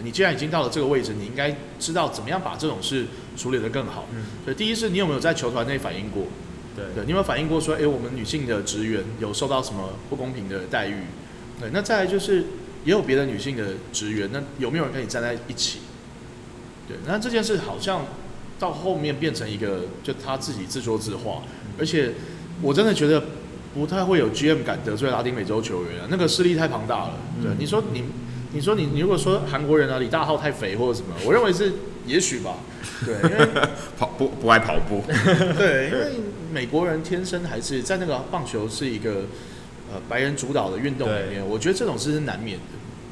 你既然已经到了这个位置，你应该知道怎么样把这种事处理得更好。嗯，所以第一是你有没有在球团内反映过？对，对，你有没有反映过说，哎，我们女性的职员有受到什么不公平的待遇？对，那再来就是也有别的女性的职员，那有没有人跟你站在一起？对，那这件事好像到后面变成一个，就他自己自说自话，而且我真的觉得不太会有 GM 敢得罪拉丁美洲球员啊，那个势力太庞大了。对，你说你。你说你你如果说韩国人啊，李大浩太肥或者什么，我认为是也许吧，对，因为 跑不不爱跑步，对，因为美国人天生还是在那个棒球是一个呃白人主导的运动里面，我觉得这种事是难免的。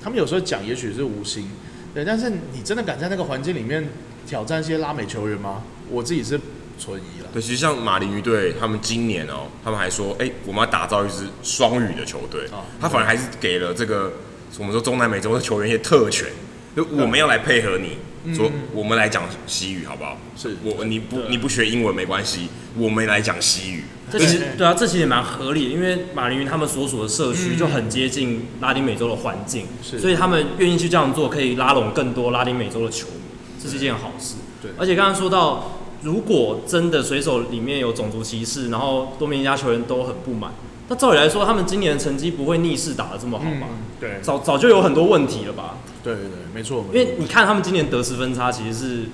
他们有时候讲也许是无心，对，但是你真的敢在那个环境里面挑战一些拉美球员吗？我自己是存疑了。对，其实像马林鱼队，他们今年哦，他们还说，哎、欸，我们要打造一支双语的球队，啊，他反而还是给了这个。我们说中南美洲的球员一些特权，就我们要来配合你，嗯、说我们来讲西语好不好？是我你不你不学英文没关系，我们来讲西语。这其实对啊，这其实也蛮合理的，因为马林鱼他们所属的社区就很接近拉丁美洲的环境，所以他们愿意去这样做，可以拉拢更多拉丁美洲的球迷，这是一件好事。对，而且刚刚说到，如果真的水手里面有种族歧视，然后多米尼加球员都很不满。那照理来说，他们今年的成绩不会逆势打的这么好吧？嗯、对，早早就有很多问题了吧？对对对，没错。因为你看他们今年得失分差其实是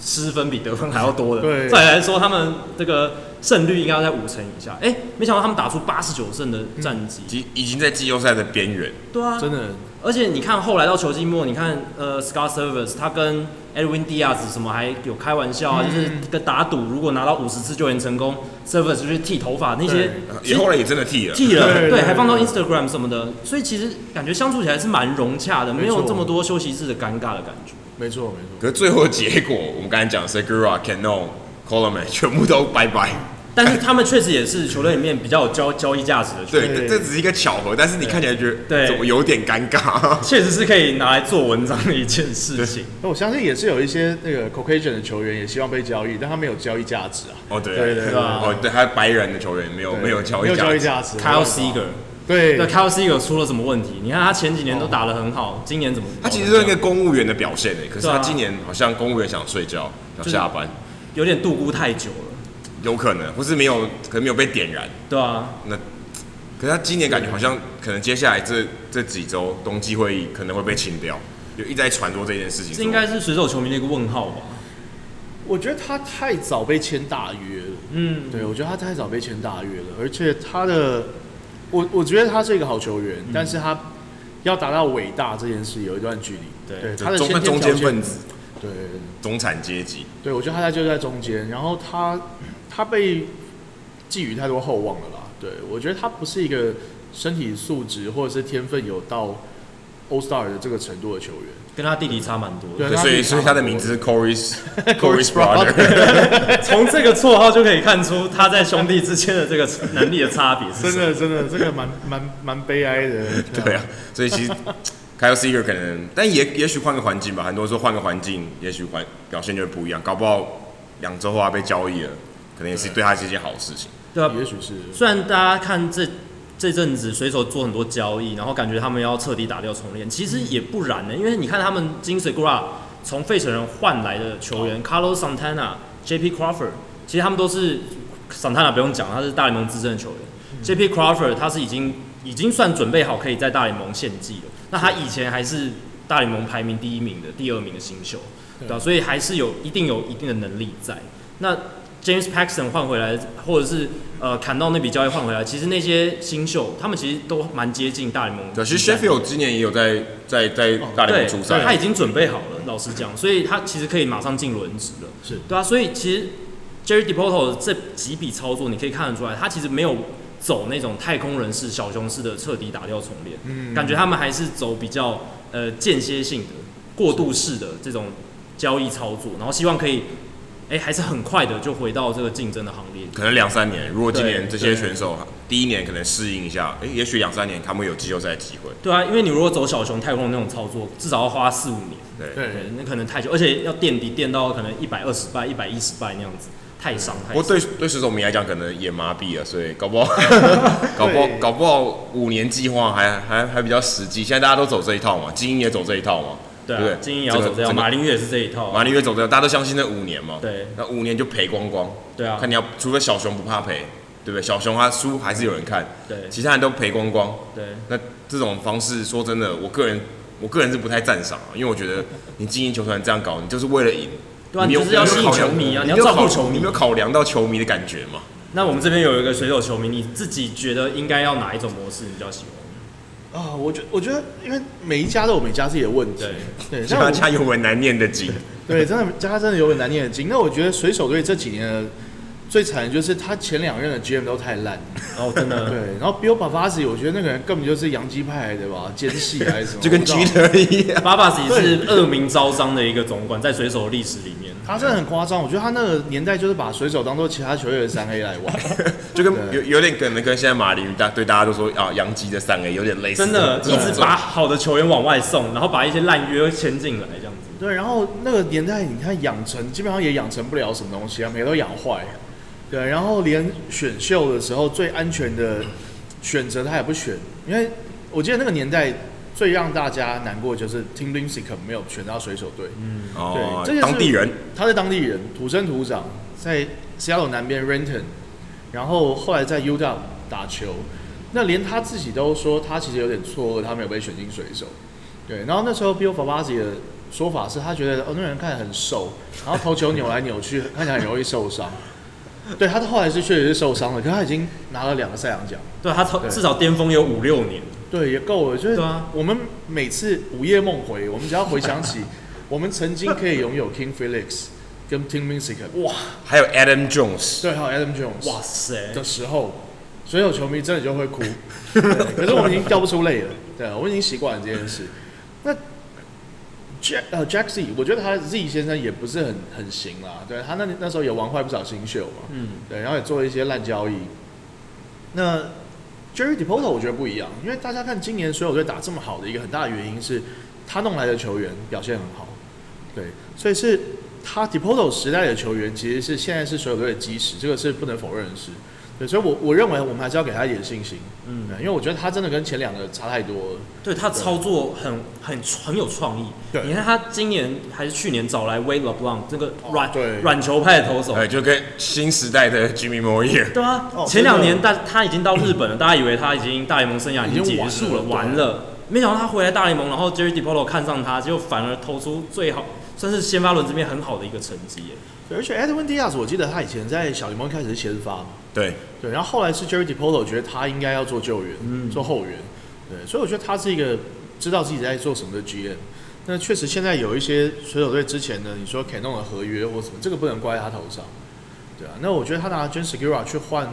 失分比得分还要多的。对，照理来说，他们这个胜率应该要在五成以下。哎、欸，没想到他们打出八十九胜的战绩，已、嗯、已经在季后赛的边缘。对啊，真的。而且你看后来到球季末，你看呃，Scott Service 他跟 Edwin Diaz 什么还有开玩笑啊，嗯、就是跟打赌，如果拿到五十次救援成功，Service 就去剃头发那些，也后来也真的剃了，剃了，对，还放到 Instagram 什么的，所以其实感觉相处起来是蛮融洽的，没有这么多休息室的尴尬的感觉。没错没错。可是最后的结果，我们刚才讲 Segura、Cano、Colomé 全部都拜拜。但是他们确实也是球队里面比较有交交易价值的球员。对，这只是一个巧合，但是你看起来觉得怎么有点尴尬？确实是可以拿来做文章的一件事情。那我相信也是有一些那个 Caucasian 的球员也希望被交易，但他没有交易价值啊。哦，对对对，对，哦，对，他白人的球员没有没有交易价值。Kyle Seager，对，那，Kyle Seager 出了什么问题？你看他前几年都打得很好，今年怎么？他其实是一个公务员的表现诶，可是他今年好像公务员想睡觉，想下班，有点度孤太久了。有可能，或是没有，可能没有被点燃。对啊，那可是他今年感觉好像，可能接下来这这几周冬季会议可能会被清掉，就一直在传说这件事情。这应该是水手球迷的一个问号吧？我觉得他太早被签大约了。嗯，对，我觉得他太早被签大约了，而且他的，我我觉得他是一个好球员，嗯、但是他要达到伟大这件事有一段距离。对，对他的中中间分子，对中产阶级。对，我觉得他在就在中间，然后他。他被寄予太多厚望了啦，对，我觉得他不是一个身体素质或者是天分有到 All Star 的这个程度的球员，跟他弟弟差蛮多的。对，所以所以他的名字是 Corey's Corey's brother。从这个绰号就可以看出他在兄弟之间的这个能力的差别是。真的真的，这个蛮蛮蛮悲哀的。对啊，所以其实 Kyle Seager 可能，但也也许换个环境吧，很多人说换个环境，也许环表现就会不一样，搞不好两周后他被交易了。可能也是对他是一件好事情，对啊，也许是。虽然大家看这这阵子随手做很多交易，然后感觉他们要彻底打掉重练，其实也不然呢。因为你看他们金水 Segura 从费城人换来的球员、哦、Carlos Santana、J.P. Crawford，其实他们都是 Santana 不用讲，他是大联盟资深的球员。嗯、J.P. Crawford 他是已经已经算准备好可以在大联盟献祭了。那他以前还是大联盟排名第一名的第二名的新秀，对吧？所以还是有一定有一定的能力在。那 James Paxton 换回来，或者是呃砍到那笔交易换回来，其实那些新秀他们其实都蛮接近大联盟。对，其实 Sheffield 今年也有在在在大联盟出赛，他已经准备好了。老实讲，所以他其实可以马上进轮值了。是对啊，所以其实 Jerry Depoto 这几笔操作，你可以看得出来，他其实没有走那种太空人式、小熊式的彻底打掉重练。嗯，感觉他们还是走比较呃间歇性的。过渡式的这种交易操作，然后希望可以。哎，还是很快的就回到这个竞争的行列。可能两三年，如果今年这些选手第一年可能适应一下，哎，也许两三年他们有季后赛机会。对啊，因为你如果走小熊太空那种操作，至少要花四五年。对对，那可能太久，而且要垫底垫到可能一百二十败、一百一十败那样子，太伤。不过对对水手迷来讲，可能也麻痹了，所以搞不好，搞不好，搞不好五年计划还还还比较实际。现在大家都走这一套嘛，精英也走这一套嘛。对，啊、对，精英也要走这样，马林月也是这一套，马林月走这样，大家都相信那五年嘛。对，那五年就赔光光。对啊，看你要，除非小熊不怕赔，对不对？小熊他输还是有人看，对，其他人都赔光光。对，那这种方式说真的，我个人我个人是不太赞赏，因为我觉得你精英球团这样搞，你就是为了赢，对啊，你就是要吸引球迷啊，你要照顾球迷，你没有考量到球迷的感觉嘛？那我们这边有一个水手球迷，你自己觉得应该要哪一种模式你比较喜欢？啊，我觉我觉得，因为每一家都有每家自己的问题，对，家家有本难念的经，对，真的家真的有本难念的经。那我觉得水手队这几年最惨的就是他前两任的 GM 都太烂，哦，真的，对，然后 Bill Bavasi 我觉得那个人根本就是洋基派的吧，奸细还是什么，就跟 Jeter 一样，Bavasi 是恶名昭彰的一个总管，在水手的历史里面。他真的很夸张，我觉得他那个年代就是把水手当做其他球队的三 A 来玩，就跟有有点可能跟现在马林鱼大对大家都说啊，洋基的三 A 有点类似，真的，一直把好的球员往外送，然后把一些烂约签进来这样子。对，然后那个年代你看养成基本上也养成不了什么东西啊，每个都养坏。对，然后连选秀的时候最安全的选择他也不选，因为我记得那个年代。最让大家难过就是 Tim Lincecum 没有选到水手队。嗯，哦，对，当地人，他是当地人，土生土长，在 Seattle 南边 Renton，然后后来在 UW 打球。那连他自己都说，他其实有点错愕，他没有被选进水手。对，然后那时候 Bill Favazzi 的说法是他觉得哦，那个人看起来很瘦，然后投球扭来扭去，看起来很容易受伤。对，他后来是确实是受伤了，可是他已经拿了两个赛扬奖。对，他至少巅峰有五六年。对，也够了。就是我们每次午夜梦回，我们只要回想起 我们曾经可以拥有 King Felix 跟 Tim m i n s i c 哇，还有 Adam Jones，对，还有 Adam Jones，哇塞的时候，所有球迷真的就会哭。可是我们已经掉不出泪了，对，我们已经习惯了这件事。那 Jack 呃 Jack Z，我觉得他 Z 先生也不是很很行啦，对他那那时候也玩坏不少新秀嘛，嗯，对，然后也做了一些烂交易。那 Jerry Depoto 我觉得不一样，因为大家看今年水手队打这么好的一个很大的原因是，他弄来的球员表现很好，对，所以是他 Depoto 时代的球员其实是现在是水手队的基石，这个是不能否认的事。对，所以我我认为我们还是要给他一点信心，嗯，因为我觉得他真的跟前两个差太多了。对，他操作很很很有创意。对，你看他今年还是去年找来 Wade LeBlanc 这个软软球派的投手，哎，就跟新时代的 Jimmy Moore。对啊，前两年大他已经到日本了，大家以为他已经大联盟生涯已经结束了，完了，没想到他回来大联盟，然后 Jerry d e p o l o 看上他，结果反而投出最好，算是先发轮这边很好的一个成绩。而且 Edwin Diaz，我记得他以前在小联盟开始是先发。对对，然后后来是 Jerry DePoto 觉得他应该要做救援，嗯，做后援，对，所以我觉得他是一个知道自己在做什么的 GM。那确实现在有一些水手队之前呢你说 Canon 的合约或什么，这个不能怪在他头上，对啊。那我觉得他拿 Jean Segura 去换。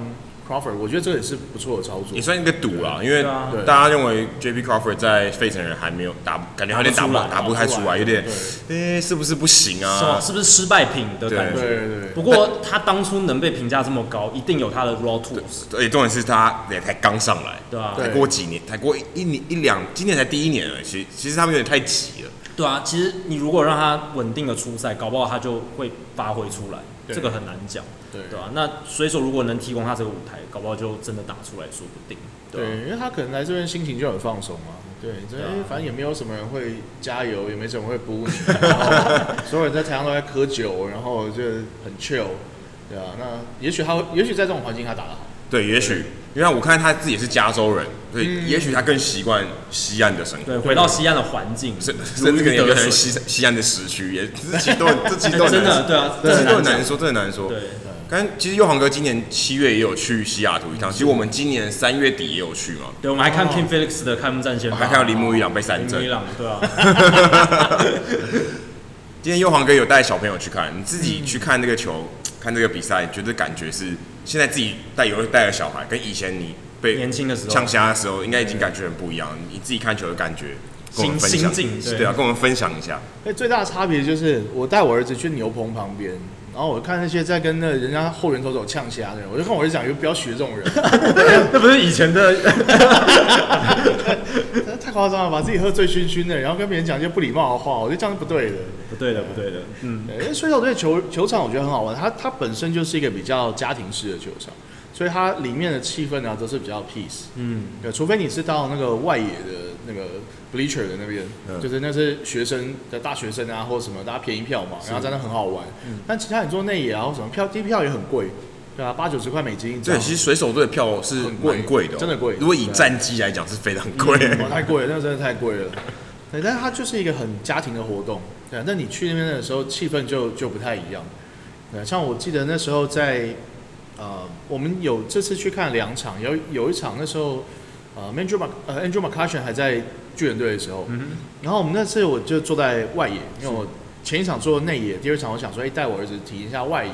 Crawford，我觉得这个也是不错的操作，也算一个赌啦，因为大家认为 J.P. Crawford 在费城人还没有打，感觉有点打不打不太出来，有点，哎，是不是不行啊？是不是失败品的感觉？对对对。不过他当初能被评价这么高，一定有他的 raw tools。对，重点是他也才刚上来，对啊，才过几年，才过一年一两，今年才第一年了，其实其实他们有点太急了。对啊，其实你如果让他稳定的出赛，搞不好他就会发挥出来。这个很难讲，对对吧？那所以说如果能提供他这个舞台，搞不好就真的打出来说不定。对，因为他可能来这边心情就很放松嘛。对，这反正也没有什么人会加油，也没什么人会补你，所有人在台上都在喝酒，然后就很 chill，对啊。那也许他，也许在这种环境他打得好。对，也许因为我看他自己是加州人，所以也许他更习惯西岸的生活。对，回到西岸的环境，甚甚至可能西西岸的时区，也这其实都这其实都真的对啊，这都很难说，这很难说。对，刚其实佑航哥今年七月也有去西雅图一趟，其实我们今年三月底也有去嘛。对，我们还看 King Felix 的开幕战先发，还看到铃木一朗被三振。铃木一朗，对啊。今天佑航哥有带小朋友去看，你自己去看那个球，看这个比赛，觉得感觉是？现在自己带有带个小孩，跟以前你被年轻的时候呛虾的时候，应该已经感觉很不一样。你自己看球的感觉跟我们分享，对，对啊，跟我们分享一下。那，最大的差别就是我带我儿子去牛棚旁边，然后我看那些在跟那人家后援走走呛虾的人，我就跟我儿子讲，就不要学这种人。那不是以前的，太夸张了，把自己喝醉醺醺的，然后跟别人讲一些不礼貌的话，我觉得这样是不对的。不对的，不对的。嗯，因为水手队球球场我觉得很好玩，它它本身就是一个比较家庭式的球场。所以它里面的气氛呢，都是比较 peace。嗯，对，除非你是到那个外野的那个 bleacher 的那边，嗯、就是那是学生的大学生啊，或者什么，大家便宜票嘛，然后真的很好玩。嗯，但其他你做内野啊，或什么票，低票也很贵，对啊，八九十块美金。对，其实水手队的票是很贵的，真的贵。如果以战绩来讲，是非常贵、嗯。太贵了，那真的太贵了。对，但是它就是一个很家庭的活动。对，那你去那边的时候，气氛就就不太一样。对，像我记得那时候在。呃，我们有这次去看两场，有有一场那时候，呃，Andrew Mc 呃 Andrew McCutchen 还在巨人队的时候，嗯、然后我们那次我就坐在外野，因为我前一场坐内野，第二场我想说，哎，带我儿子体验一下外野，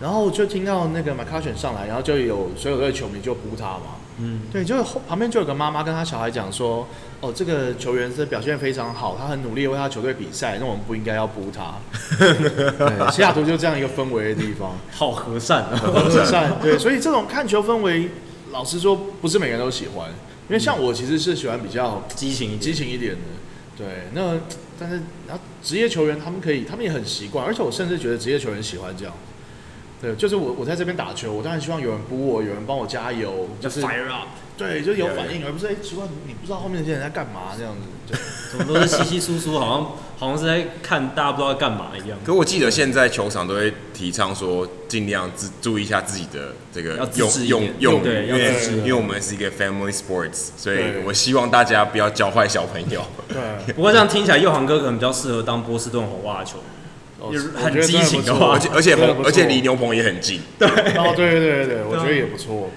然后就听到那个 McCutchen 上来，然后就有所有的球迷就呼他嘛，嗯，对，就后旁边就有个妈妈跟他小孩讲说。哦，这个球员是表现非常好，他很努力为他球队比赛，那我们不应该要扑他。对，西雅图就这样一个氛围的地方，好和善，和善。对，所以这种看球氛围，老实说，不是每个人都喜欢。因为像我其实是喜欢比较激情、激情一点的。对，那但是然后职业球员他们可以，他们也很习惯，而且我甚至觉得职业球员喜欢这样。对，就是我我在这边打球，我当然希望有人补我，有人帮我加油，就是 fire up。对，就有反应，而不是哎，奇怪，你不知道后面那些人在干嘛这样子，怎么都是稀稀疏疏，好像好像是在看大家不知道在干嘛一样。可我记得现在球场都会提倡说，尽量自注意一下自己的这个用用用，对，因为因为我们是一个 family sports，所以我希望大家不要教坏小朋友。对，不过这样听起来，右航哥可能比较适合当波士顿红袜球，很激情的话，而且而且而且离牛棚也很近。对，哦，对对对对，我觉得也不错。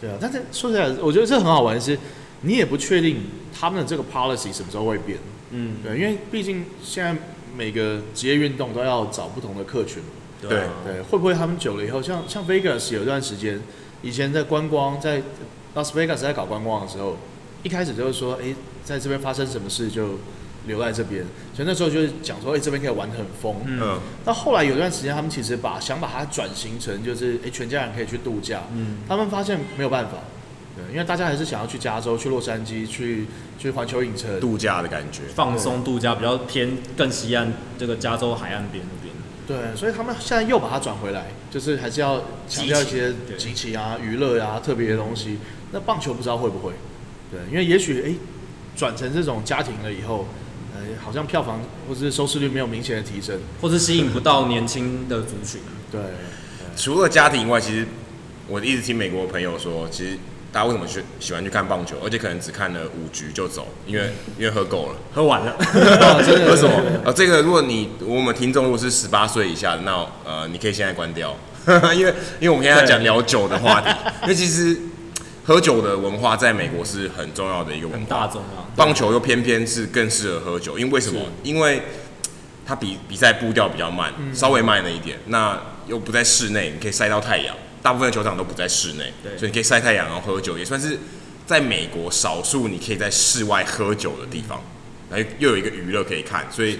对啊，但是说起来，我觉得这很好玩的是，你也不确定他们的这个 policy 什么时候会变。嗯，对，因为毕竟现在每个职业运动都要找不同的客群。对对，会不会他们久了以后，像像 Vegas 有一段时间，以前在观光，在 Las Vegas 在搞观光的时候，一开始就是说，哎，在这边发生什么事就。留在这边，所以那时候就是讲说，哎、欸，这边可以玩得很疯。嗯。到后来有段时间，他们其实把想把它转型成，就是哎、欸，全家人可以去度假。嗯。他们发现没有办法，对，因为大家还是想要去加州、去洛杉矶、去去环球影城度假的感觉，放松度假，比较偏更西岸这个加州海岸边那边。对，所以他们现在又把它转回来，就是还是要强调一些激情啊、娱乐啊、特别的东西。那棒球不知道会不会？对，因为也许哎，转成这种家庭了以后。好像票房或者是收视率没有明显的提升，或是吸引不到年轻的族群。对，除了家庭以外，其实我一直听美国的朋友说，其实大家为什么去喜欢去看棒球，而且可能只看了五局就走，因为因为喝够了，喝完了。为什么？呃，这个如果你我们听众如果是十八岁以下的，那呃，你可以现在关掉，因为因为我们现在讲聊酒的话题，因为其实。喝酒的文化在美国是很重要的一个文化，很大众啊。棒球又偏偏是更适合喝酒，因为为什么？因为它比比赛步调比较慢，嗯、稍微慢了一点。那又不在室内，你可以晒到太阳。大部分的球场都不在室内，所以你可以晒太阳然后喝酒，也算是在美国少数你可以在室外喝酒的地方。然后又有一个娱乐可以看，所以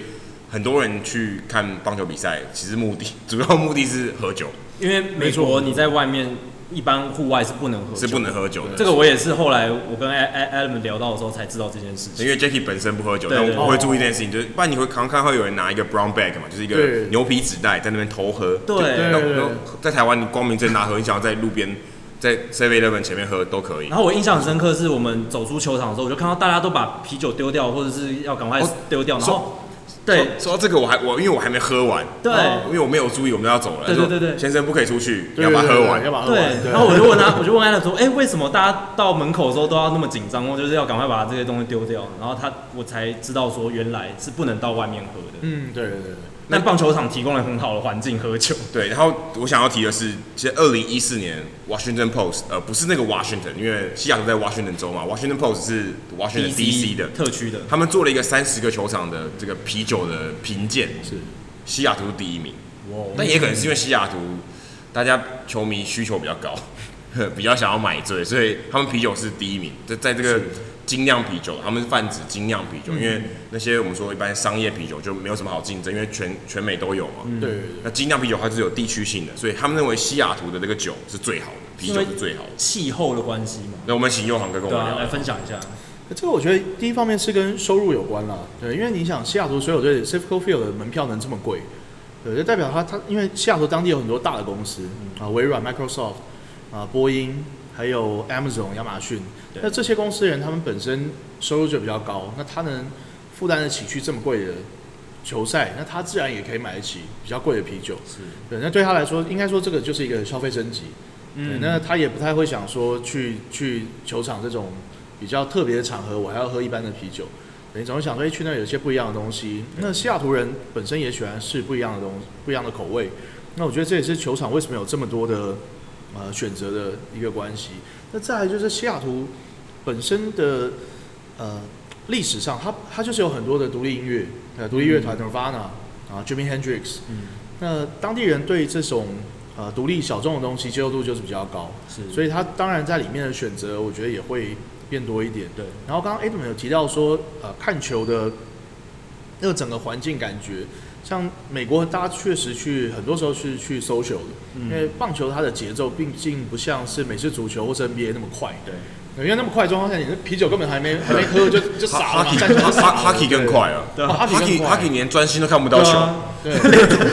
很多人去看棒球比赛，其实目的 主要目的是喝酒。因为美国你在外面。一般户外是不能喝，是不能喝酒的。这个我也是后来我跟 Adam 聊到的时候才知道这件事情。因为 Jackie 本身不喝酒，但我会注意这件事情，就是不然你会常常看会有人拿一个 brown bag 嘛，就是一个牛皮纸袋在那边偷喝。对，然后在台湾你光明正大喝，你想要在路边在 Seven Eleven 前面喝都可以。然后我印象很深刻是我们走出球场的时候，我就看到大家都把啤酒丢掉，或者是要赶快丢掉，然后。对，说到这个我还我因为我还没喝完，对，因为我没有注意我们要走了。对对对对，先生不可以出去，要把它喝完，要把它喝完。对，然后我就问他，我就问艾伦说，哎，为什么大家到门口的时候都要那么紧张，就是要赶快把这些东西丢掉？然后他我才知道说，原来是不能到外面喝的。嗯，对对对。但棒球场提供了很好的环境喝酒。对，然后我想要提的是，其实二零一四年 Washington Post，呃，不是那个 Washington，因为西雅图在 Washington 州嘛，Washington Post 是 Washington DC 的特区的，他们做了一个三十个球场的这个啤酒的评鉴，是西雅图第一名。哇！但也可能是因为西雅图大家球迷需求比较高，比较想要买醉，所以他们啤酒是第一名。在在这个精酿啤酒，他们是泛指精酿啤酒，嗯、因为那些我们说一般商业啤酒就没有什么好竞争，因为全全美都有嘛。对、嗯。那精酿啤酒它是有地区性的，所以他们认为西雅图的这个酒是最好的，啤酒是最好的。气候的关系嘛。那我们请祐航哥跟我们聊、啊、来分享一下。这个我觉得第一方面是跟收入有关啦，对，因为你想西雅图所有队 Safeco Field 的门票能这么贵，对，就代表他他因为西雅图当地有很多大的公司啊，微软、Microsoft 啊，波音，还有 Amazon 亚马逊，那这些公司人他们本身收入就比较高，那他能负担得起去这么贵的球赛，那他自然也可以买得起比较贵的啤酒，是对，那对他来说，应该说这个就是一个消费升级，嗯，那他也不太会想说去去球场这种。比较特别的场合，我还要喝一般的啤酒。你总会想说，哎，去那有些不一样的东西。那西雅图人本身也喜欢试不一样的东西，不一样的口味。那我觉得这也是球场为什么有这么多的呃选择的一个关系。那再来就是西雅图本身的呃历史上，它它就是有很多的独立音乐，呃，独立乐团 Nirvana 啊，Jimi Hendrix。嗯。那当地人对这种呃独立小众的东西接受度就是比较高，是。所以他当然在里面的选择，我觉得也会。变多一点，对。然后刚刚 Adam 有提到说，呃，看球的那个整个环境感觉，像美国，大家确实去很多时候是去 social 的，嗯、因为棒球它的节奏毕竟不像是美式足球或是 NBA 那么快，对。因为那么快状况下，你的啤酒根本还没 还没喝就就傻了嘛。Hockey 更快啊，Hockey Hockey 连专心都看不到球，对，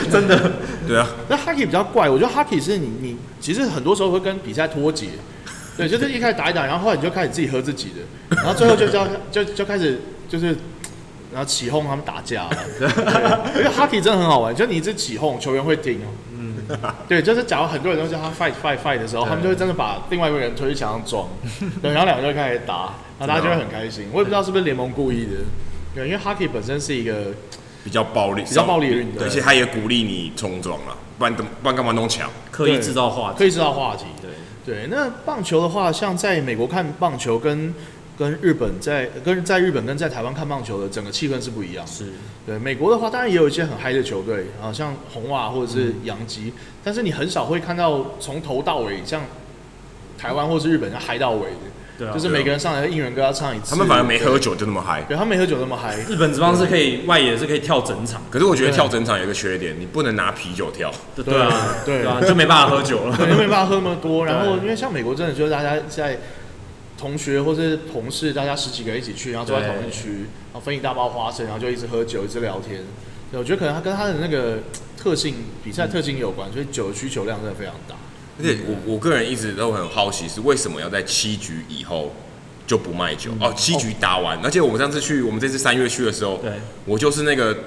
真的，对啊。那 Hockey 比较怪，我觉得 Hockey 是你你其实很多时候会跟比赛脱节。对，就是一开始打一打，然后后来你就开始自己喝自己的，然后最后就叫就就开始就是，然后起哄他们打架了。因为 hockey 真的很好玩，就你一直起哄，球员会听哦。嗯。对，就是假如很多人都叫他 fight fight fight 的时候，他们就会真的把另外一个人推去墙上撞，对，然后两个人就开始打，然后大家就会很开心。我也不知道是不是联盟故意的，对，因为 hockey 本身是一个比较暴力、比较暴力的运动，而且他也鼓励你冲撞了，不然不然干嘛弄墙？刻意制造话题，刻意制造话题，对。对，那棒球的话，像在美国看棒球跟跟日本在跟在日本跟在台湾看棒球的整个气氛是不一样。是，对，美国的话，当然也有一些很嗨的球队啊，像红袜或者是洋基，嗯、但是你很少会看到从头到尾像台湾或是日本要嗨到尾的。对啊，就是每个人上来的应援歌要唱一次。他们反而没喝酒就那么嗨。对，他们没喝酒那么嗨。日本职棒是可以外野是可以跳整场，可是我觉得跳整场有一个缺点，你不能拿啤酒跳。对啊，对啊，就没办法喝酒了，就没办法喝那么多。然后因为像美国真的就是大家在同学或是同事，大家十几个人一起去，然后坐在同一区，然后分一大包花生，然后就一直喝酒，一直聊天。对我觉得可能他跟他的那个特性，比赛特性有关，所以酒的需求量真的非常大。而且我我个人一直都很好奇，是为什么要在七局以后？就不卖酒、嗯、哦，七局打完，哦、而且我们上次去，我们这次三月去的时候，对，我就是那个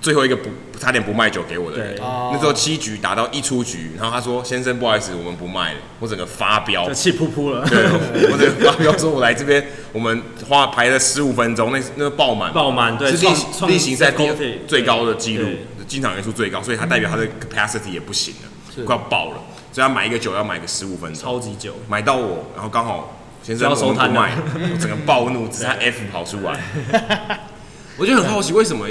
最后一个不差点不卖酒给我的人。那时候七局打到一出局，然后他说：“先生，不好意思，我们不卖了。”我整个发飙，气噗噗了。对，我整个发飙说：“我来这边，我们花排了十五分钟，那那个爆满，爆满，对，是例例行赛最高的记录，进场人数最高，所以他代表他的 capacity 也不行了，快要爆了，所以要买一个酒要买个十五分钟，超级久，买到我，然后刚好。先生，我们不卖，我整个暴怒，只差 F 跑出来。我就很好奇，为什么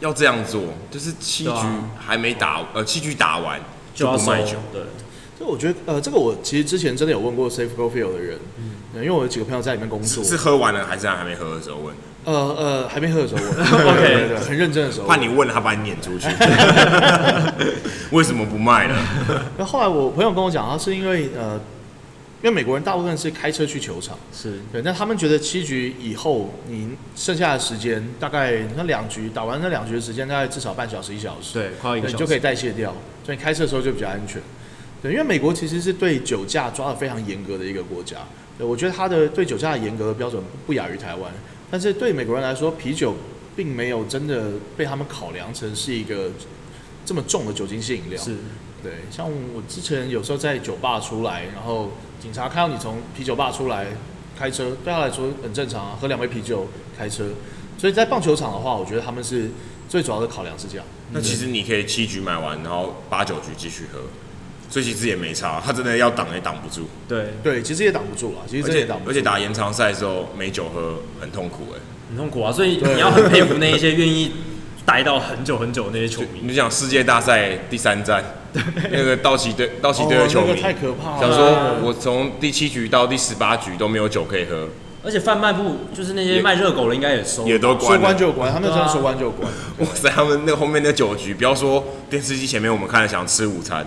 要这样做？就是七局还没打，呃，七局打完就不卖酒。对，所以我觉得，呃，这个我其实之前真的有问过 Safe Go Field 的人，嗯，因为我有几个朋友在里面工作，是喝完了还是还没喝的时候问？呃呃，还没喝的时候问，OK，很认真的时候，怕你问了他把你撵出去。为什么不卖呢？那后来我朋友跟我讲，他是因为呃。因为美国人大部分是开车去球场，是。对，那他们觉得七局以后，你剩下的时间大概那两局打完那两局的时间，大概至少半小时一小时，对，快一个小时，你就可以代谢掉，所以开车的时候就比较安全。对，因为美国其实是对酒驾抓得非常严格的一个国家，对，我觉得他的对酒驾严格的标准不亚于台湾，但是对美国人来说，啤酒并没有真的被他们考量成是一个这么重的酒精性饮料，是。对，像我之前有时候在酒吧出来，然后。警察看到你从啤酒吧出来开车，对他来说很正常啊，喝两杯啤酒开车。所以在棒球场的话，我觉得他们是最主要的考量是这样。那其实你可以七局买完，然后八九局继续喝，所以其实也没差。他真的要挡也挡不住。对对，其实也挡不住啊，其实这也挡不住。而且打延长赛的时候没酒喝很痛苦哎、欸，很痛苦啊。所以你要很佩服那一些愿意待到很久很久的那些球迷。你讲世界大赛第三站。那个道奇队，道奇队的球迷，太可怕了。想说，我从第七局到第十八局都没有酒可以喝，而且贩卖部就是那些卖热狗的，应该也收，也都关，说关就关，他们真的说关就关。哇塞，他们那个后面那九局，不要说电视机前面我们看了想吃午餐，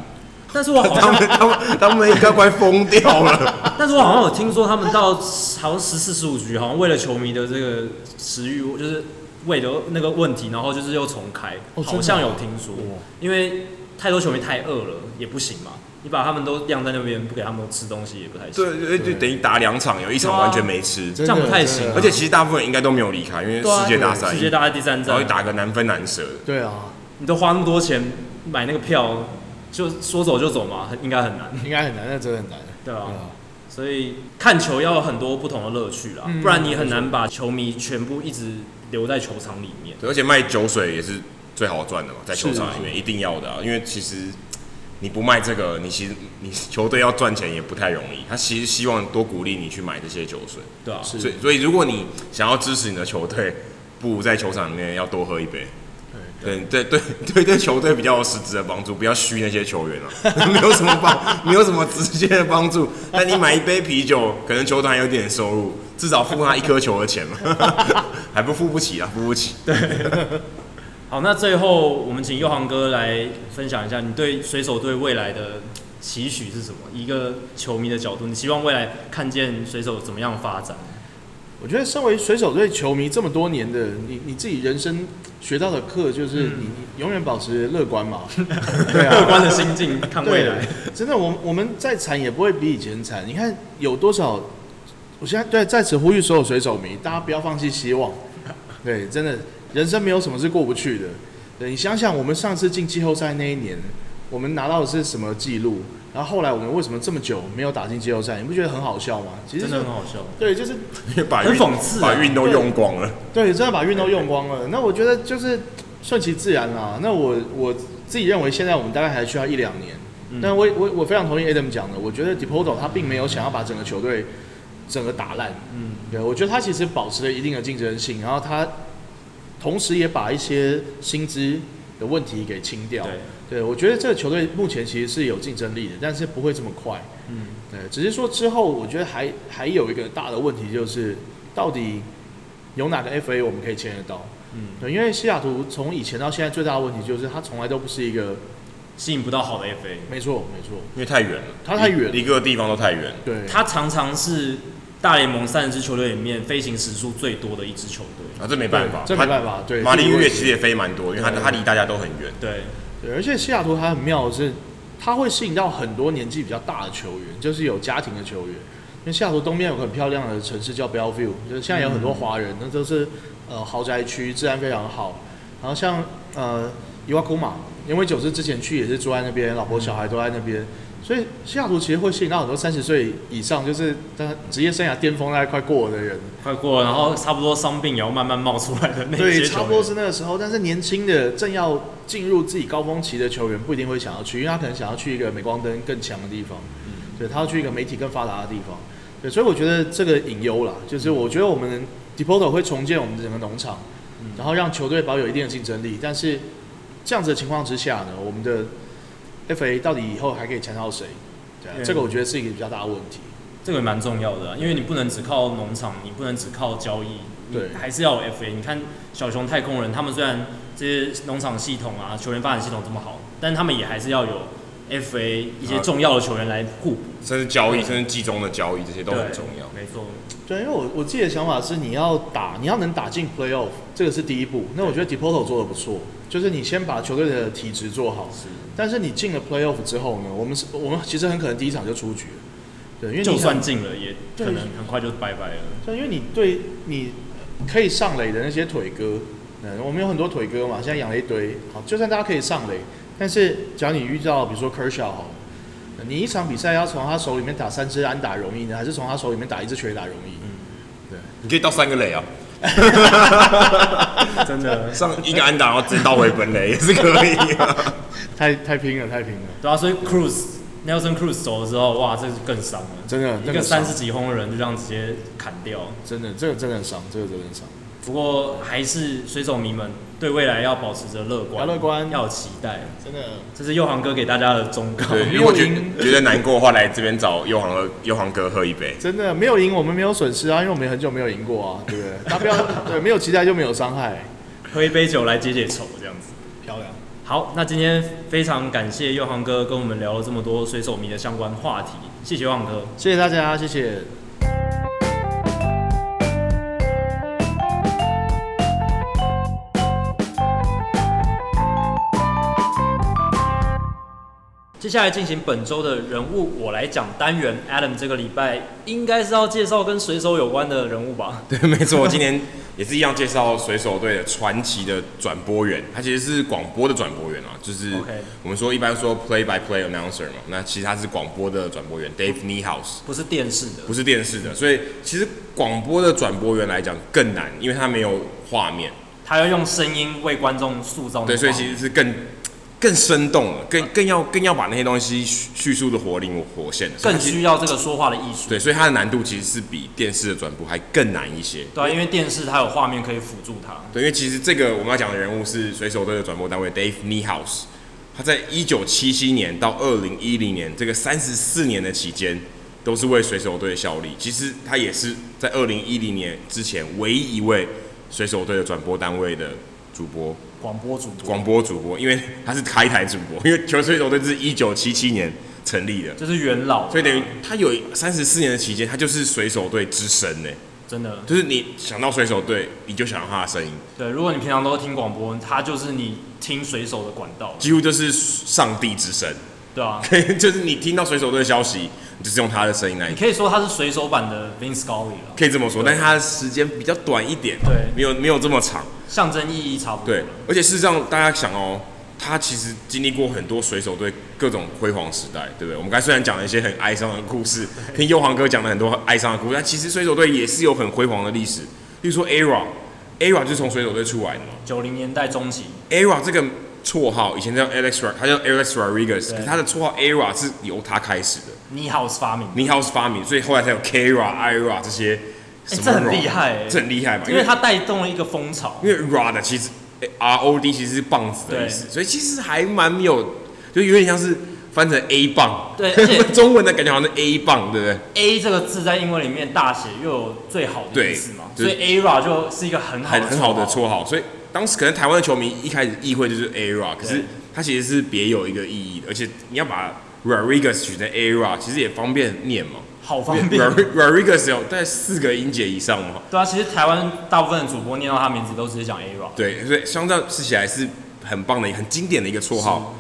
但是我好像 他们他们他们应该快疯掉了。但是我好像有听说，他们到好像十四十五局，好像为了球迷的这个食欲，就是胃的那个问题，然后就是又重开，哦、好像有听说，因为太多球迷太饿了，也不行嘛。你把他们都晾在那边，不给他们吃东西也不太行。对，就等于打两场，有一场完全没吃，啊、这样不太行。而且其实大部分人应该都没有离开，因为世界大赛，世界大赛第三站，然后打个难分难舍。对啊，你都花那么多钱买那个票，就说走就走嘛，应该很难。应该很难，那真的很难。对啊，所以看球要有很多不同的乐趣啦，不然你很难把球迷全部一直留在球场里面。对，而且卖酒水也是最好赚的嘛，在球场里面一定要的啊，因为其实。你不卖这个，你其实你球队要赚钱也不太容易。他其实希望多鼓励你去买这些酒水，对啊。所以所以如果你想要支持你的球队，不如在球场里面要多喝一杯。对对对对对，球队比较有实质的帮助，不要虚那些球员啊，没有什么帮，没有什么直接的帮助。但你买一杯啤酒，可能球团有点收入，至少付他一颗球的钱嘛，还不付不起啊，付不起。对。好，那最后我们请祐航哥来分享一下，你对水手队未来的期许是什么？一个球迷的角度，你希望未来看见水手怎么样发展？我觉得，身为水手队球迷这么多年的你，你自己人生学到的课就是，你永远保持乐观嘛，对啊，乐观的心境看未来。真的，我我们再惨也不会比以前惨。你看有多少？我现在对在此呼吁所有水手迷，大家不要放弃希望。对，真的。人生没有什么是过不去的。对，你想想，我们上次进季后赛那一年，我们拿到的是什么记录？然后后来我们为什么这么久没有打进季后赛？你不觉得很好笑吗？其实真的很好笑。对，就是 把很讽刺，把运都用光了。对，真的把运都用光了。那我觉得就是顺其自然啦。那我我自己认为，现在我们大概还需要一两年。嗯、但我我我非常同意 Adam 讲的，我觉得 Depoto 他并没有想要把整个球队整个打烂。嗯，对，我觉得他其实保持了一定的竞争性，然后他。同时也把一些薪资的问题给清掉。对，对我觉得这个球队目前其实是有竞争力的，但是不会这么快。嗯，对，只是说之后我觉得还还有一个大的问题就是，到底有哪个 FA 我们可以签得到？嗯，对，因为西雅图从以前到现在最大的问题就是，他从来都不是一个吸引不到好的 FA。没错，没错，因为太远了，他太远，一个地方都太远。对，他常常是。大联盟三十支球队里面，飞行时数最多的一支球队啊，这没办法，这没办法。对，马林鱼其实也飞蛮多，因为它它离大家都很远。对，对，而且西雅图它很妙的是，它会吸引到很多年纪比较大的球员，就是有家庭的球员。因为西雅图东边有个很漂亮的城市叫 Bellevue，就是现在有很多华人，那都是呃豪宅区，治安非常好。然后像呃伊瓦库马，因为九世之前去也是住在那边，老婆小孩都在那边。所以西雅图其实会吸引到很多三十岁以上，就是他职业生涯巅峰大概快过了的人，快过了，然后差不多伤病也要慢慢冒出来的那些。对，差不多是那个时候。但是年轻的正要进入自己高峰期的球员，不一定会想要去，因为他可能想要去一个镁光灯更强的地方，嗯，对，他要去一个媒体更发达的地方。对，所以我觉得这个隐忧啦，就是我觉得我们 Depoto 会重建我们整个农场，然后让球队保有一定的竞争力。但是这样子的情况之下呢，我们的 FA 到底以后还可以强到谁？对啊，这个我觉得是一个比较大的问题。这个也蛮重要的啊，因为你不能只靠农场，你不能只靠交易，对，还是要有 FA。你看小熊太空人，他们虽然这些农场系统啊、球员发展系统这么好，但他们也还是要有 FA 一些重要的球员来互补，甚至交易，甚至季中的交易，这些都很重要。没错。对，因为我我自己的想法是，你要打，你要能打进 Playoff，这个是第一步。那我觉得 d e p o t o 做的不错，就是你先把球队的体质做好。是。但是你进了 Playoff 之后呢，我们是，我们其实很可能第一场就出局了。对，因为就算进了，也可能很快就拜拜了。对，因为你对你可以上垒的那些腿哥，嗯，我们有很多腿哥嘛，现在养了一堆。好，就算大家可以上垒，但是只要你遇到比如说 Kershaw 好。你一场比赛要从他手里面打三支安打容易呢，还是从他手里面打一支全垒打容易？嗯，对，你可以到三个垒啊，真的。上一个安打然后直接倒回本垒也是可以啊，太太拼了，太拼了。对啊，所以 Cruz Nelson Cruz 走了之后，哇，这是更伤了，真的，一个三十几轰的人就这样直接砍掉，真的，这个真的很伤，这个真的很伤。不过还是水手迷们对未来要保持着乐观，要乐观，要有期待。真的，这是佑航哥给大家的忠告。对，如果觉觉得难过的话，来这边找佑航哥，佑航哥喝一杯。真的没有赢，我们没有损失啊，因为我们很久没有赢过啊，对不对？他不要 对，没有期待就没有伤害，喝一杯酒来解解愁，这样子漂亮。好，那今天非常感谢佑航哥跟我们聊了这么多水手迷的相关话题，谢谢佑航哥，谢谢大家，谢谢。接下来进行本周的人物我来讲单元，Adam 这个礼拜应该是要介绍跟水手有关的人物吧？对，没错，我今年也是一样介绍水手队的传奇的转播员，他其实是广播的转播员啊，就是我们说一般说 play by play announcer 嘛，那其实他是广播的转播员，Dave Niehaus，不是电视的，不是电视的，所以其实广播的转播员来讲更难，因为他没有画面，他要用声音为观众塑造，对，所以其实是更。更生动了，更更要更要把那些东西叙述的活灵活现，更需要这个说话的艺术。对，所以它的难度其实是比电视的转播还更难一些。对啊，因为电视它有画面可以辅助它。对，因为其实这个我们要讲的人物是水手队的转播单位 Dave Niehaus，他在一九七七年到二零一零年这个三十四年的期间，都是为水手队效力。其实他也是在二零一零年之前唯一一位水手队的转播单位的主播。广播主播，广播主播，因为他是开台主播，因为球水手队是一九七七年成立的，就是元老，所以等于他有三十四年的期间，他就是水手队之神呢，真的，就是你想到水手队，你就想到他的声音。对，如果你平常都听广播，他就是你听水手的管道，几乎就是上帝之声。对啊，就是你听到水手队的消息，你就是用他的声音来。你可以说他是水手版的 Vince Scully 了，可以这么说，但是他的时间比较短一点，对，没有没有这么长，象征意义差不多。对，而且事实上大家想哦，他其实经历过很多水手队各种辉煌时代，对不对？我们刚才虽然讲了一些很哀伤的故事，听佑航哥讲了很多哀伤的故事，但其实水手队也是有很辉煌的历史。例如说 Era，Era 就是从水手队出来的嘛，九零年代中期，Era 这个。绰号以前叫 Alex，他叫 Alex Rodriguez，可是他的绰号 Era 是由他开始的。Niehaus 发明，Niehaus 发明，所以后来才有 Kara、Ira 这些。哎、欸，这很厉害、欸，这很厉害嘛？因为它带动了一个风潮。因为 Rod 其实 R O D 其实是棒子的意思，所以其实还蛮有，就有点像是翻成 A 棒。对，而且 中文的感觉好像是 A 棒，对不对？A 这个字在英文里面大写又有最好的意思嘛，所以 Era 就是一个很好很很好的绰号。所以当时可能台湾的球迷一开始意会就是 Era，可是。它其实是别有一个意义的，而且你要把 Rodriguez 取成 Era，其实也方便念嘛。好方便。Rodriguez 有在四个音节以上嘛。对啊，其实台湾大部分的主播念到他名字都直接讲 Era。对，所以相较试起来是很棒的、很经典的一个绰号。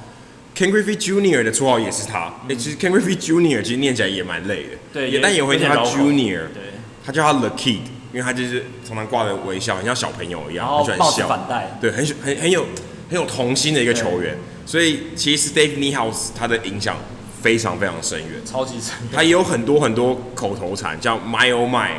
Ken Griffey Junior 的绰号也是他。哎、嗯欸，其实 Ken Griffey Junior 其实念起来也蛮累的。对，也但也会叫他 Junior。对。他叫他 The Kid，因为他就是常常挂着微笑，很像小朋友一样，很喜欢笑。反带。对，很很很有很有童心的一个球员。所以其实 Dave Niehaus 他的影响非常非常深远，超级深。他也有很多很多口头禅，叫 My Oh My，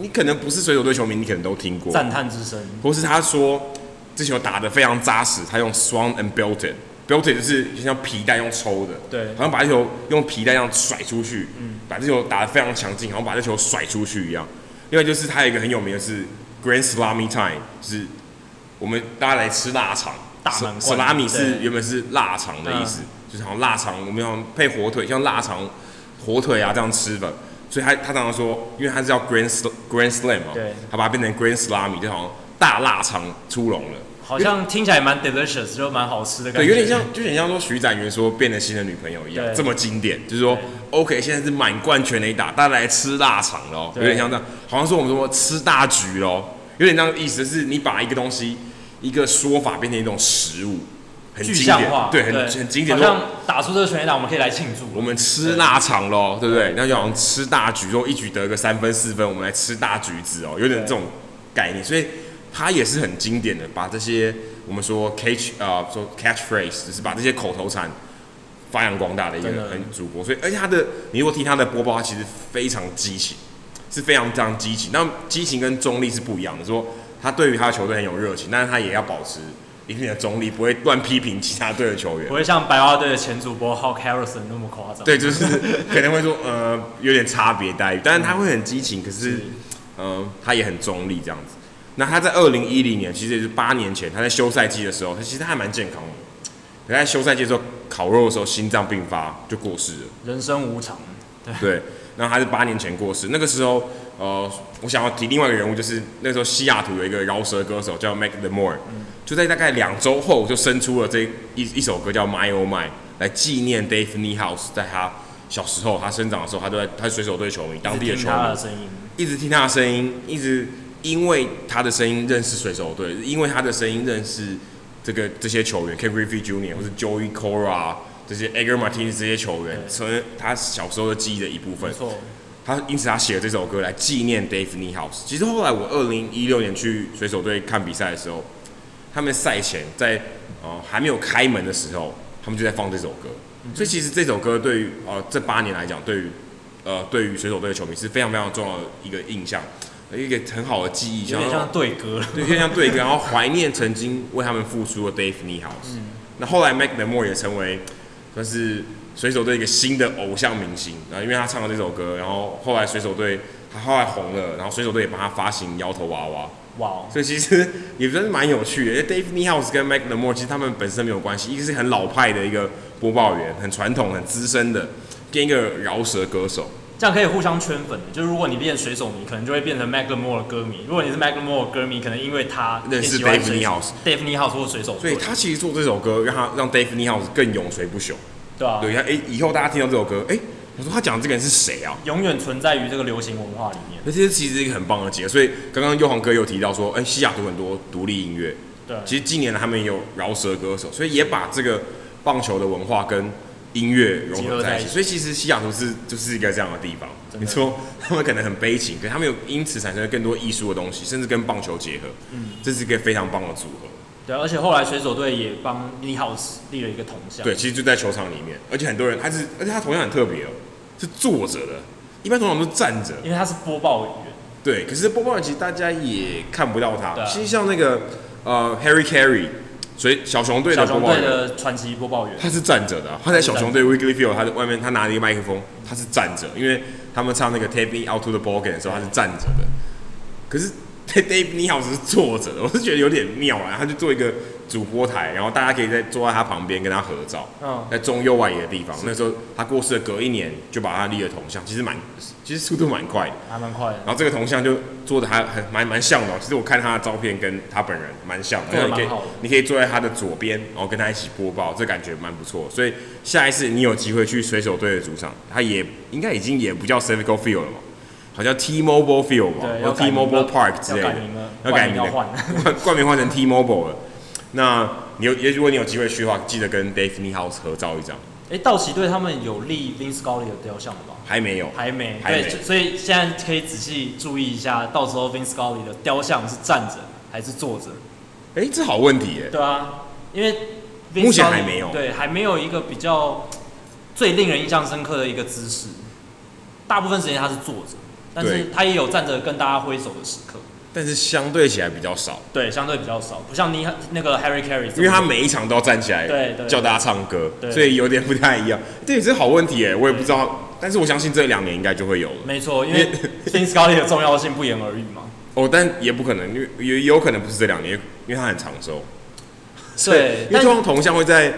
你可能不是水手队球迷，你可能都听过。赞叹之声。或是他说这球打得非常扎实，他用 strong and belted，belted 就是就像皮带用抽的，对，好像把这球用皮带这样甩出去，嗯，把这球打得非常强劲，好像把这球甩出去一样。另外就是它有一个很有名的是 Grand Salami Time，就是我们大家来吃腊肠。大满。Slamy 是原本是腊肠的意思，就是好像腊肠，我们要配火腿，像腊肠、火腿啊这样吃的。所以他他常常说，因为他是叫 Grand Grand Slam 嘛，对，他把它变成 Grand Salami，就好像大腊肠出笼了。好像听起来蛮 delicious，就蛮好吃的感觉。对，有点像，就有点像说徐展元说变了新的女朋友一样，这么经典。就是说，OK，现在是满贯全垒打，大家来吃腊肠喽，有点像这样，好像说我们说吃大橘喽，有点这样的意思，是你把一个东西。一个说法变成一种食物，很经典，对，很很经典。好像打出这个全垒打，我们可以来庆祝。我们吃腊肠喽，对不对？那就好像吃大橘，说一局得个三分四分，我们来吃大橘子哦，有点这种概念。所以它也是很经典的，把这些我们说 catch 啊、呃，说 catchphrase，就是把这些口头禅发扬光大的一个很主播。所以而且他的，你如果听他的播报，他其实非常激情，是非常非常激情。那激情跟中立是不一样的，说。他对于他的球队很有热情，但是他也要保持一定的中立，不会乱批评其他队的球员，不会像白袜队的前主播 Hawk Harrison 那么夸张。对，就是可能会说呃有点差别待遇，但是他会很激情，可是嗯、呃、他也很中立这样子。那他在二零一零年，其实也是八年前，他在休赛季的时候，他其实他还蛮健康的。他在休赛季的时候烤肉的时候，心脏病发就过世了。人生无常，对。对，然后他是八年前过世。那个时候，呃，我想要提另外一个人物，就是那时候西雅图有一个饶舌歌手叫 Mac The More，、嗯、就在大概两周后就生出了这一一首歌叫 My Oh My，来纪念 Dave Niehaus 在他小时候他生长的时候，他都在他是水手对球迷，当地的球迷，一直听他的声音，一直。因为他的声音认识水手队，因为他的声音认识这个这些球员 Griffey Jr. 或是 Joey Cora 这些 Edgar Martinez 这些球员，成为他小时候的记忆的一部分。错，他因此他写了这首歌来纪念 Dave Niehaus。其实后来我二零一六年去水手队看比赛的时候，他们赛前在呃还没有开门的时候，他们就在放这首歌。所以其实这首歌对于呃这八年来讲，对于呃对于水手队的球迷是非常非常重要的一个印象。一个很好的记忆，有点像对歌，对，有点像对歌，然后怀念曾经为他们付出的 Dave Niehaus。嗯，那后来 Macklemore 也成为算是水手队一个新的偶像明星，然后因为他唱了这首歌，然后后来水手队他后来红了，然后水手队也帮他发行摇头娃娃。哇，Wow. 所以其实也真是蛮有趣的，因为 Dave Neehouse 跟 Macklemore 其实他们本身没有关系，一个是很老派的一个播报员，很传统、很资深的，跟一个饶舌歌手。这样可以互相圈粉的，就是如果你变水手迷，可能就会变成 Macklemore 的歌迷；如果你是 Macklemore 的歌迷，可能因为他认识 Dave Niehaus，Dave Niehaus 或水手。所以他其实做这首歌，让他让 Dave Niehaus 更永垂不朽。对啊。对，他哎，以后大家听到这首歌，哎，我说他讲的这个人是谁啊？永远存在于这个流行文化里面。那这其实是一个很棒的结合。所以刚刚佑航哥有提到说，哎，西雅图很多独立音乐。对。其实近年来他们也有饶舌歌手，所以也把这个棒球的文化跟音乐融合在一起。所以其实西雅图是就是一个这样的地方。你说 他们可能很悲情，可是他们有因此产生了更多艺术的东西，甚至跟棒球结合。嗯，这是一个非常棒的组合。对，而且后来水手队也帮 n e h o u s e 立了一个铜像。对，其实就在球场里面，而且很多人他是，而且他铜像很特别哦，是坐着的，一般通常都是站着。因为他是播报员。对，可是播报员其实大家也看不到他。对。其实像那个呃 Harry Caray，所以小熊队的播报员的传奇播报员，他是站着的，他在小熊队 Wrigley Field，他在外面他拿了一个麦克风，他是站着，因为。他们唱那个 Take Me Out to the Ball Game 的时候，他是站着的，可是 Dave Niehaus 是坐着的，我是觉得有点妙啊。他就做一个主播台，然后大家可以在坐在他旁边跟他合照。嗯，在中右外野的地方，那时候他过世的隔一年就把他立了铜像，其实蛮，其实速度蛮快的，还蛮快的。然后这个铜像就做的还很蛮蛮像的，其实我看他的照片跟他本人蛮像的，的你可以你可以坐在他的左边，然后跟他一起播报，这感觉蛮不错。所以下一次你有机会去水手队的主场，他也应该已经也不叫 c i v i c o Field 了嘛，好像 T-Mobile Field 嘛，或 T-Mobile Park 之类的，要改名了，冠名 换成 T-Mobile 了。那你有也如果你有机会去的话，记得跟 Dave Niehaus 合照一张。哎、欸，道奇队他们有立 Vin Scully 的雕像了吗？还没有，还没。还没对，所以现在可以仔细注意一下，到时候 Vin Scully 的雕像是站着还是坐着？哎、欸，这好问题耶。对啊，因为目前还没有，对，还没有一个比较最令人印象深刻的一个姿势。大部分时间他是坐着，但是他也有站着跟大家挥手的时刻。但是相对起来比较少，对，相对比较少，不像你那个 Harry Carey，因为他每一场都要站起来，对对，叫大家唱歌，所以有点不太一样。对，这是好问题哎，我也不知道，但是我相信这两年应该就会有了。没错，因为 Vin Scully 的重要性不言而喻嘛。哦，但也不可能，因为也有可能不是这两年，因为他很长寿。对，因为通常铜像会在。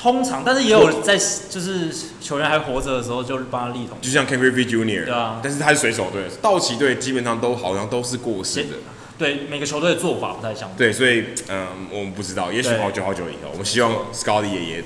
通常，但是也有在就是球员还活着的时候，就帮他立铜。就像 Ken Griffey Jr. 对啊，但是他是水手队，道奇队基本上都好像都是过世的。对，每个球队的做法不太相同。对，所以嗯，我们不知道，也许好久好久以后，我们希望 Scotty 爷爷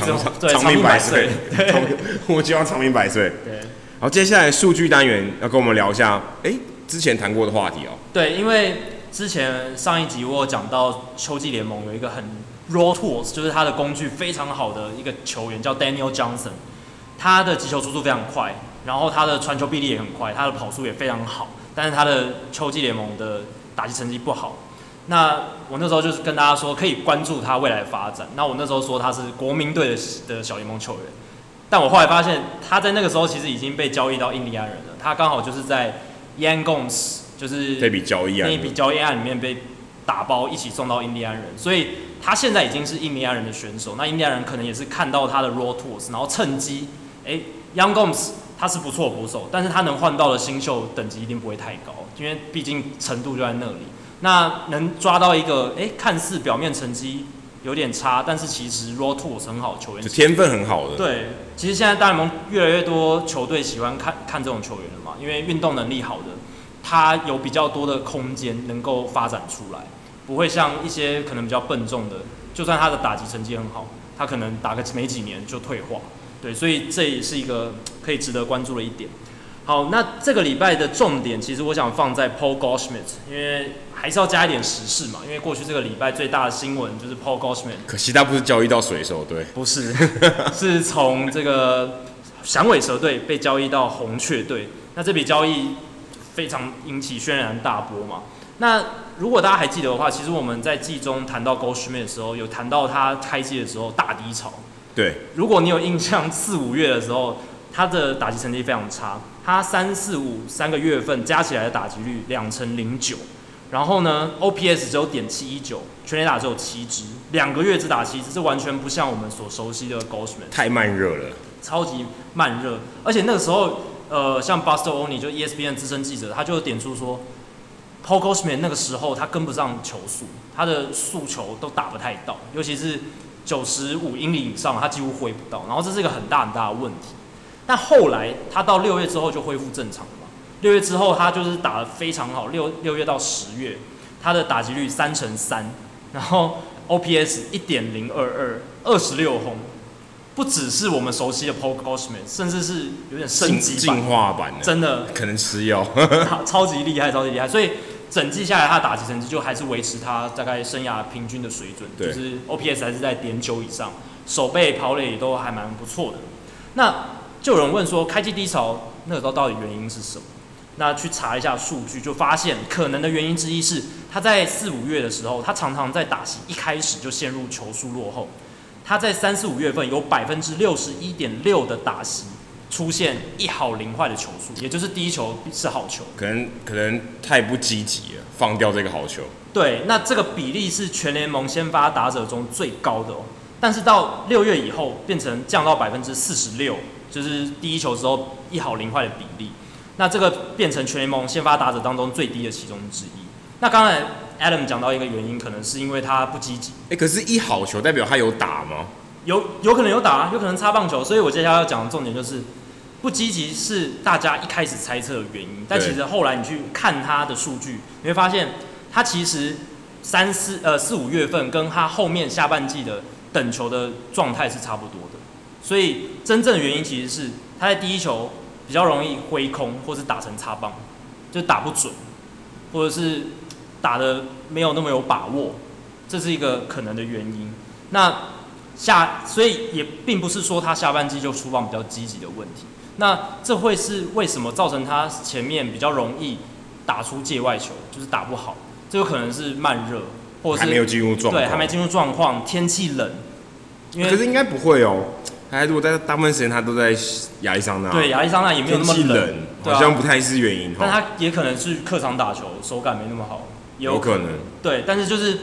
长长命百岁。我们希望长命百岁。对。好，接下来数据单元要跟我们聊一下，哎，之前谈过的话题哦。对，因为之前上一集我有讲到秋季联盟有一个很。Raw tools 就是他的工具非常好的一个球员叫 Daniel Johnson，他的击球速度非常快，然后他的传球臂力也很快，他的跑速也非常好，但是他的秋季联盟的打击成绩不好。那我那时候就是跟大家说可以关注他未来的发展。那我那时候说他是国民队的的小联盟球员，但我后来发现他在那个时候其实已经被交易到印第安人了。他刚好就是在 Yan Gomes 就是那笔交易案那笔交易案里面被打包一起送到印第安人，所以。他现在已经是印第安人的选手，那印第安人可能也是看到他的 raw tools，然后趁机，哎，Young Gomes 他是不错捕手，但是他能换到的新秀等级一定不会太高，因为毕竟程度就在那里，那能抓到一个，哎、欸，看似表面成绩有点差，但是其实 raw tools 很好球员，天分很好的。对，其实现在大联盟越来越多球队喜欢看看这种球员了嘛，因为运动能力好的，他有比较多的空间能够发展出来，不会像一些可能比较笨重的，就算他的打击成绩很好，他可能打个没几年就退化。对，所以这也是一个可以值得关注的一点。好，那这个礼拜的重点，其实我想放在 Paul Goldschmidt，因为还是要加一点时事嘛。因为过去这个礼拜最大的新闻就是 Paul Goldschmidt，可惜他不是交易到水手队，不是，是从这个响尾蛇队被交易到红雀队。那这笔交易非常引起轩然大波嘛。那如果大家还记得的话，其实我们在季中谈到 Goldschmidt 的时候，有谈到他开季的时候大低潮。对，如果你有印象，四五月的时候，他的打击成绩非常差。他三四五三个月份加起来的打击率两成零九，然后呢，OPS 只有点七一九，全垒打只有七支，两个月只打七支，这完全不像我们所熟悉的 Goldschmidt。太慢热了，超级慢热。而且那个时候，呃，像 Buster Olney 就 ESPN 资深记者，他就点出说，Paul Goldschmidt 那个时候他跟不上球速，他的速球都打不太到，尤其是九十五英里以上，他几乎挥不到。然后这是一个很大很大的问题。但后来他到六月之后就恢复正常了嘛。六月之后他就是打得非常好，六六月到十月，他的打击率三乘三，然后 OPS 一点零二二，二十六轰，不只是我们熟悉的 Paul Goldschmidt，甚至是有点升级进化版的，真的可能吃药，超级厉害，超级厉害。所以整季下来，他的打击成绩就还是维持他大概生涯平均的水准，就是 OPS 还是在点九以上，手背跑垒都还蛮不错的。那就有人问说，开季低潮那个时候到底原因是什么？那去查一下数据，就发现可能的原因之一是他在四五月的时候，他常常在打席一开始就陷入球速落后。他在三四五月份有百分之六十一点六的打席出现一好零坏的球数，也就是第一球是好球。可能可能太不积极了，放掉这个好球。对，那这个比例是全联盟先发打者中最高的哦。但是到六月以后，变成降到百分之四十六。就是第一球之后一好零坏的比例，那这个变成全联盟先发打者当中最低的其中之一。那刚才 Adam 讲到一个原因，可能是因为他不积极。哎，可是一好球代表他有打吗？有，有可能有打，有可能擦棒球。所以我接下来要讲的重点就是，不积极是大家一开始猜测的原因，但其实后来你去看他的数据，你会发现他其实三四呃四五月份跟他后面下半季的等球的状态是差不多的。所以真正的原因其实是他在第一球比较容易挥空，或是打成擦棒，就打不准，或者是打的没有那么有把握，这是一个可能的原因。那下所以也并不是说他下半季就出棒比较积极的问题。那这会是为什么造成他前面比较容易打出界外球，就是打不好？这有可能是慢热，或者是还没有进入状况，对，还没进入状况，天气冷。因为可是应该不会哦。他如果在大部分时间他都在亚利桑那，对，亚利桑那也没有那么冷，冷好像不太是原因。但他也可能是客场打球手感没那么好，有可，有可能。对，但是就是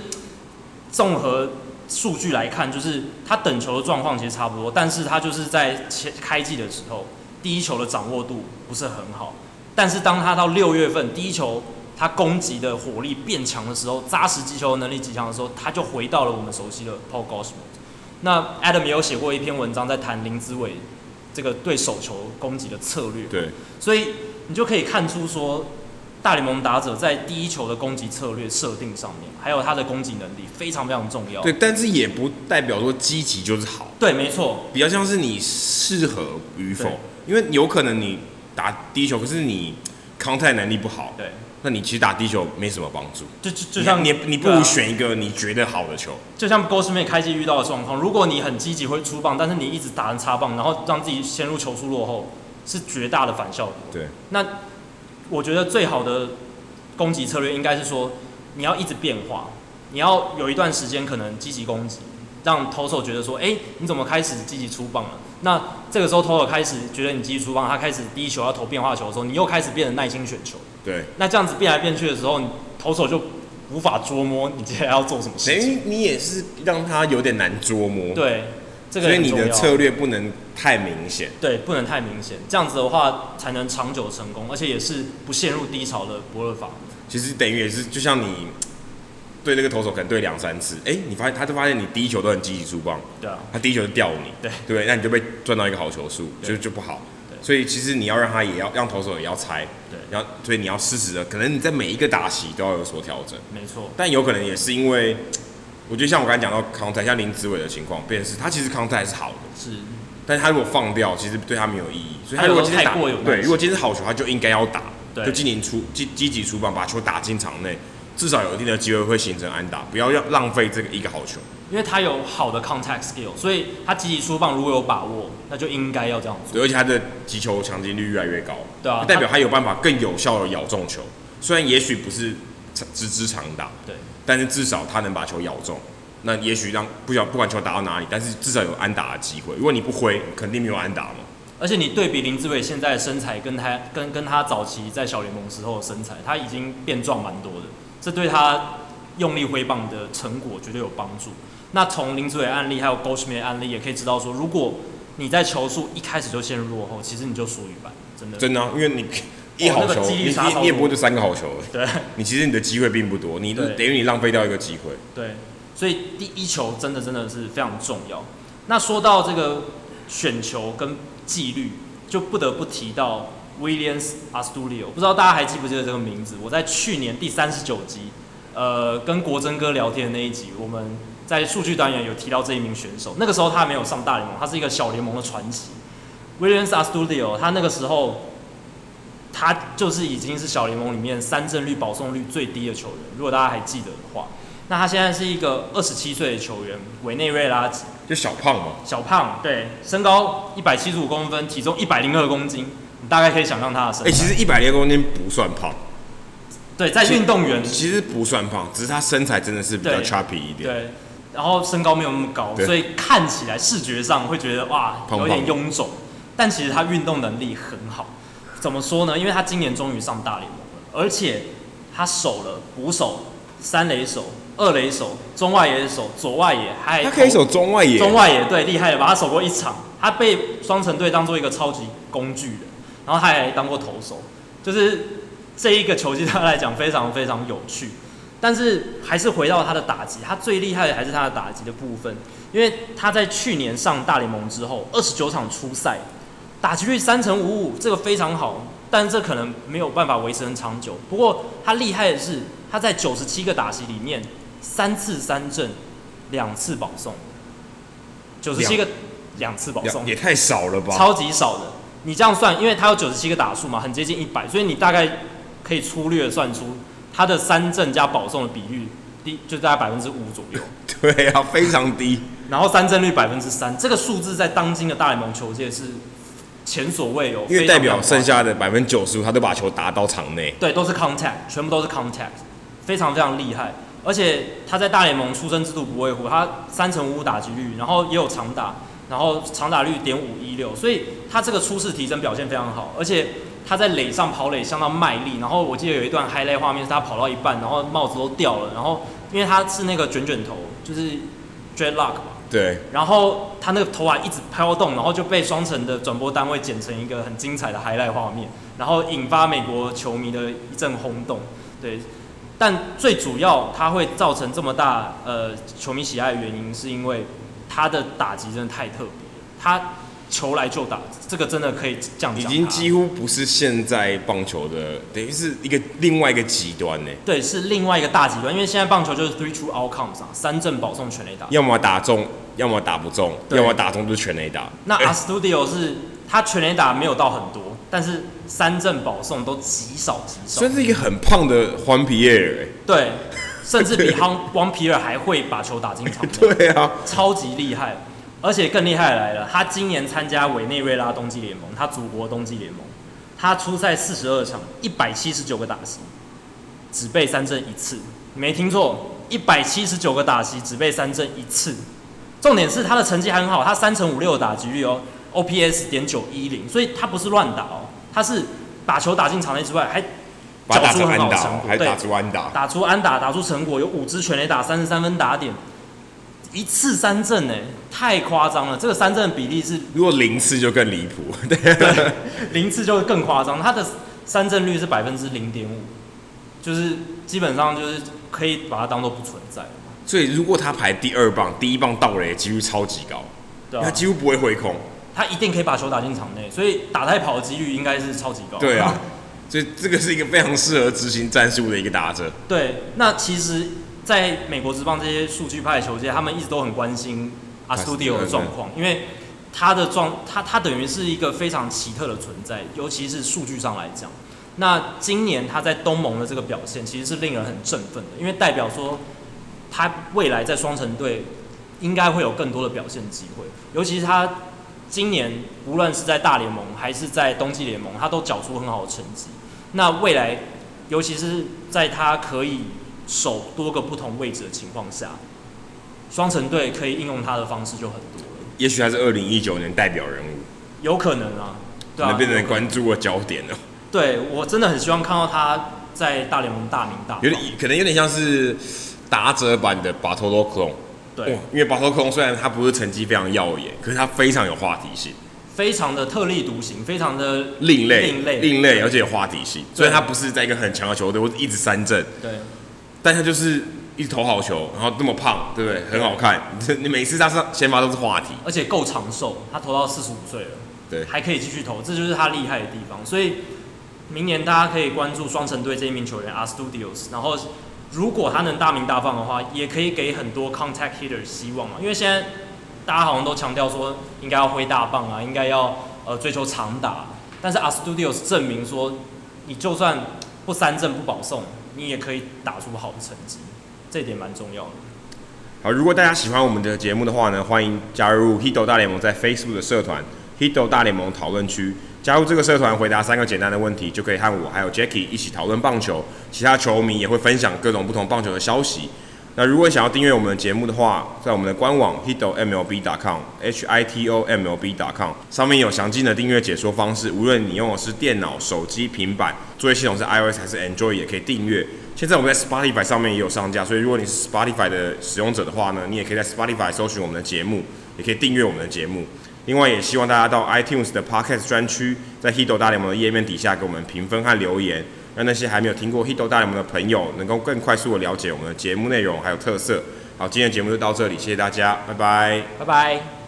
综合数据来看，就是他等球的状况其实差不多，但是他就是在前开季的时候，第一球的掌握度不是很好。但是当他到六月份第一球他攻击的火力变强的时候，扎实击球的能力极强的时候，他就回到了我们熟悉的 Paul Goldschmidt。那 Adam 也有写过一篇文章，在谈林子伟这个对手球攻击的策略。对，所以你就可以看出说，大联盟打者在第一球的攻击策略设定上面，还有他的攻击能力非常非常重要。对，但是也不代表说积极就是好。对，没错，比较像是你适合与否，因为有可能你打低球，可是你抗太能力不好。对。那你其实打低球没什么帮助，就就就像你你不如选一个你觉得好的球，就像 Goldschmidt 开季遇到的状况，如果你很积极会出棒，但是你一直打成插棒，然后让自己陷入球速落后，是绝大的反效果。对，那我觉得最好的攻击策略应该是说，你要一直变化，你要有一段时间可能积极攻击，让投手觉得说，哎、欸，你怎么开始积极出棒了？那这个时候投手开始觉得你积极出棒，他开始第一球要投变化球的时候，你又开始变得耐心选球。对，那这样子变来变去的时候，你投手就无法捉摸你接下来要做什么事情。等于你也是让他有点难捉摸。对，这个所以你的策略不能太明显。对，不能太明显，这样子的话才能长久成功，而且也是不陷入低潮的不二法。其实等于也是，就像你对这个投手可能对两三次，哎、欸，你发现他就发现你第一球都很积极出棒，对啊，他第一球就吊你，对。对？那你就被赚到一个好球数，就就不好。所以其实你要让他也要让投手也要猜，对，要所以你要适时的，可能你在每一个打席都要有所调整，没错。但有可能也是因为，我觉得像我刚才讲到康泰，像林子伟的情况，便是他其实康泰是好的，是，但是他如果放掉，其实对他没有意义。所以他如果今天打，对，如果今天是好球，他就应该要打，对，就积极出积积极出棒，把球打进场内，至少有一定的机会会形成安打，不要要浪费这个一个好球。因为他有好的 contact skill，所以他积极出棒如果有把握，那就应该要这样做。对，而且他的击球强击率越来越高，对啊，代表他有办法更有效的咬中球。虽然也许不是直直长打，对，但是至少他能把球咬中。那也许让不晓不管球打到哪里，但是至少有安打的机会。如果你不挥，肯定没有安打嘛。而且你对比林志伟现在的身材，跟他跟跟他早期在小联盟时候的身材，他已经变壮蛮多的，这对他用力挥棒的成果绝对有帮助。那从林子伟案例还有 Goldschmidt 案例也可以知道说，如果你在球速一开始就陷入落后，其实你就输一半，真的。真的、啊，因为你一好球，哦那个、你你你也不会就三个好球，对，你其实你的机会并不多，你等于你浪费掉一个机会。对，所以第一球真的真的是非常重要。那说到这个选球跟纪律，就不得不提到 Williams Astudillo，不知道大家还记不记得这个名字？我在去年第三十九集，呃，跟国珍哥聊天的那一集，我们。在数据单元有提到这一名选手，那个时候他没有上大联盟，他是一个小联盟的传奇。Williams Astudillo，他那个时候，他就是已经是小联盟里面三振率、保送率最低的球员。如果大家还记得的话，那他现在是一个二十七岁的球员，委内瑞拉籍，就小胖嘛，小胖，对，身高一百七十五公分，体重一百零二公斤，你大概可以想象他的身材。哎、欸，其实一百零二公斤不算胖。对，在运动员其实不算胖，只是他身材真的是比较 chubby 一点。对。然后身高没有那么高，所以看起来视觉上会觉得哇有点臃肿，但其实他运动能力很好。怎么说呢？因为他今年终于上大联盟了，而且他守了捕手、三垒手、二垒手、中外野手、左外野，还他可以守中外野。中外野对，厉害了吧？他守过一场，他被双城队当做一个超级工具人，然后他还当过投手，就是这一个球技对他来讲非常非常有趣。但是还是回到他的打击，他最厉害的还是他的打击的部分，因为他在去年上大联盟之后，二十九场初赛，打击率三成五五，这个非常好，但这可能没有办法维持很长久。不过他厉害的是，他在九十七个打击里面，三次三振，两次保送，九十七个两次保送，也太少了吧？超级少的。你这样算，因为他有九十七个打数嘛，很接近一百，所以你大概可以粗略算出。他的三振加保送的比率低，就大概百分之五左右。对啊，非常低。然后三振率百分之三，这个数字在当今的大联盟球界是前所未有。因为代表剩下的百分之九十五，他都把球打到场内。对，都是 contact，全部都是 contact，非常非常厉害。而且他在大联盟出生之度不会糊，他三成五五打击率，然后也有长打，然后长打率点五一六，所以他这个初试提升表现非常好，而且。他在垒上跑垒相当卖力，然后我记得有一段 highlight 画面是他跑到一半，然后帽子都掉了，然后因为他是那个卷卷头，就是 dreadlock 嘛，对，然后他那个头发一直飘动，然后就被双城的转播单位剪成一个很精彩的 highlight 画面，然后引发美国球迷的一阵轰动，对，但最主要他会造成这么大呃球迷喜爱的原因，是因为他的打击真的太特别，他。球来就打，这个真的可以这样讲。已经几乎不是现在棒球的，等于是一个另外一个极端呢。对，是另外一个大极端，因为现在棒球就是 three true outcomes 啊，三振保送全垒打，要么打中，要么打不中，要么打中就是全垒打。那 Astudillo 是他全垒打没有到很多，但是三振保送都极少极少。算是一个很胖的 Juan Pierre 对，甚至比 Juan Pierre 还会把球打进场内。对啊，超级厉害。而且更厉害的来了，他今年参加委内瑞拉冬季联盟，他祖国冬季联盟，他出赛四十二场，一百七十九个打席，只被三振一次，你没听错，一百七十九个打席只被三振一次。重点是他的成绩还很好，他三成五六的打击率哦，OPS 点九一零，所以他不是乱打哦，他是把球打进场内之外，还缴出很好的成果，还打出安打，打出安打，打出成果，有五支全垒打，三十三分打点。一次三振呢，太夸张了！这个三振比例是，如果零次就更离谱。对，零次就更夸张。他的三振率是百分之零点五，就是基本上就是可以把它当做不存在。所以如果他排第二棒，第一棒到垒几率超级高，他几乎不会回空，他一定可以把球打进场内，所以打太跑的几率应该是超级高。对啊，所以这个是一个非常适合执行战术的一个打者。对，那其实在美国职棒这些数据派的球界，他们一直都很关心 Astudillo 的状况，因为他的状他他等于是一个非常奇特的存在，尤其是数据上来讲。那今年他在东盟的这个表现，其实是令人很振奋的，因为代表说。他未来在双城队应该会有更多的表现机会，尤其是他今年无论是在大联盟还是在冬季联盟，他都缴出很好的成绩。那未来，尤其是在他可以守多个不同位置的情况下，双城队可以应用他的方式就很多了。也许他是二零一九年代表人物，有可能啊，对啊，能变成关注的焦点了。对，我真的很希望看到他在大联盟大名大，有点可能有点像是。打折版的巴托洛克隆，对，因为巴托洛克隆虽然他不是成绩非常耀眼，可是他非常有话题性，非常的特立独行，非常的另类，另类，另类，而且有话题性。虽然他不是在一个很强的球队，或者一直三振，对，但他就是一直投好球，然后那么胖，对不对？很好看，你每次他上先发都是话题，而且够长寿，他投到四十五岁了，对，还可以继续投，这就是他厉害的地方。所以明年大家可以关注双城队这一名球员 Astudillo，然后。如果他能大名大放的话，也可以给很多 contact hitter 希望嘛。因为现在大家好像都强调说，应该要挥大棒啊，应该要呃追求长打。但是 a Studios 证明说，你就算不三振不保送，你也可以打出好的成绩，这点蛮重要的。好，如果大家喜欢我们的节目的话呢，欢迎加入 Hito 大联盟在 Facebook 的社团 Hito 大联盟讨论区。加入这个社团，回答三个简单的问题，就可以和我还有 Jackie 一起讨论棒球。其他球迷也会分享各种不同棒球的消息。那如果想要订阅我们的节目的话，在我们的官网 hitomlb.com，h i t o m l b.com 上面有详尽的订阅解说方式。无论你用的是电脑、手机、平板，作业系统是 iOS 还是 Android，也可以订阅。现在我们在 Spotify 上面也有上架，所以如果你是 Spotify 的使用者的话呢，你也可以在 Spotify 搜寻我们的节目，也可以订阅我们的节目。另外，也希望大家到 iTunes 的 Podcast 专区，在 Hido 大联盟的页面底下给我们评分和留言，让那些还没有听过 Hido 大联盟的朋友能够更快速的了解我们的节目内容还有特色。好，今天的节目就到这里，谢谢大家，拜拜，拜拜。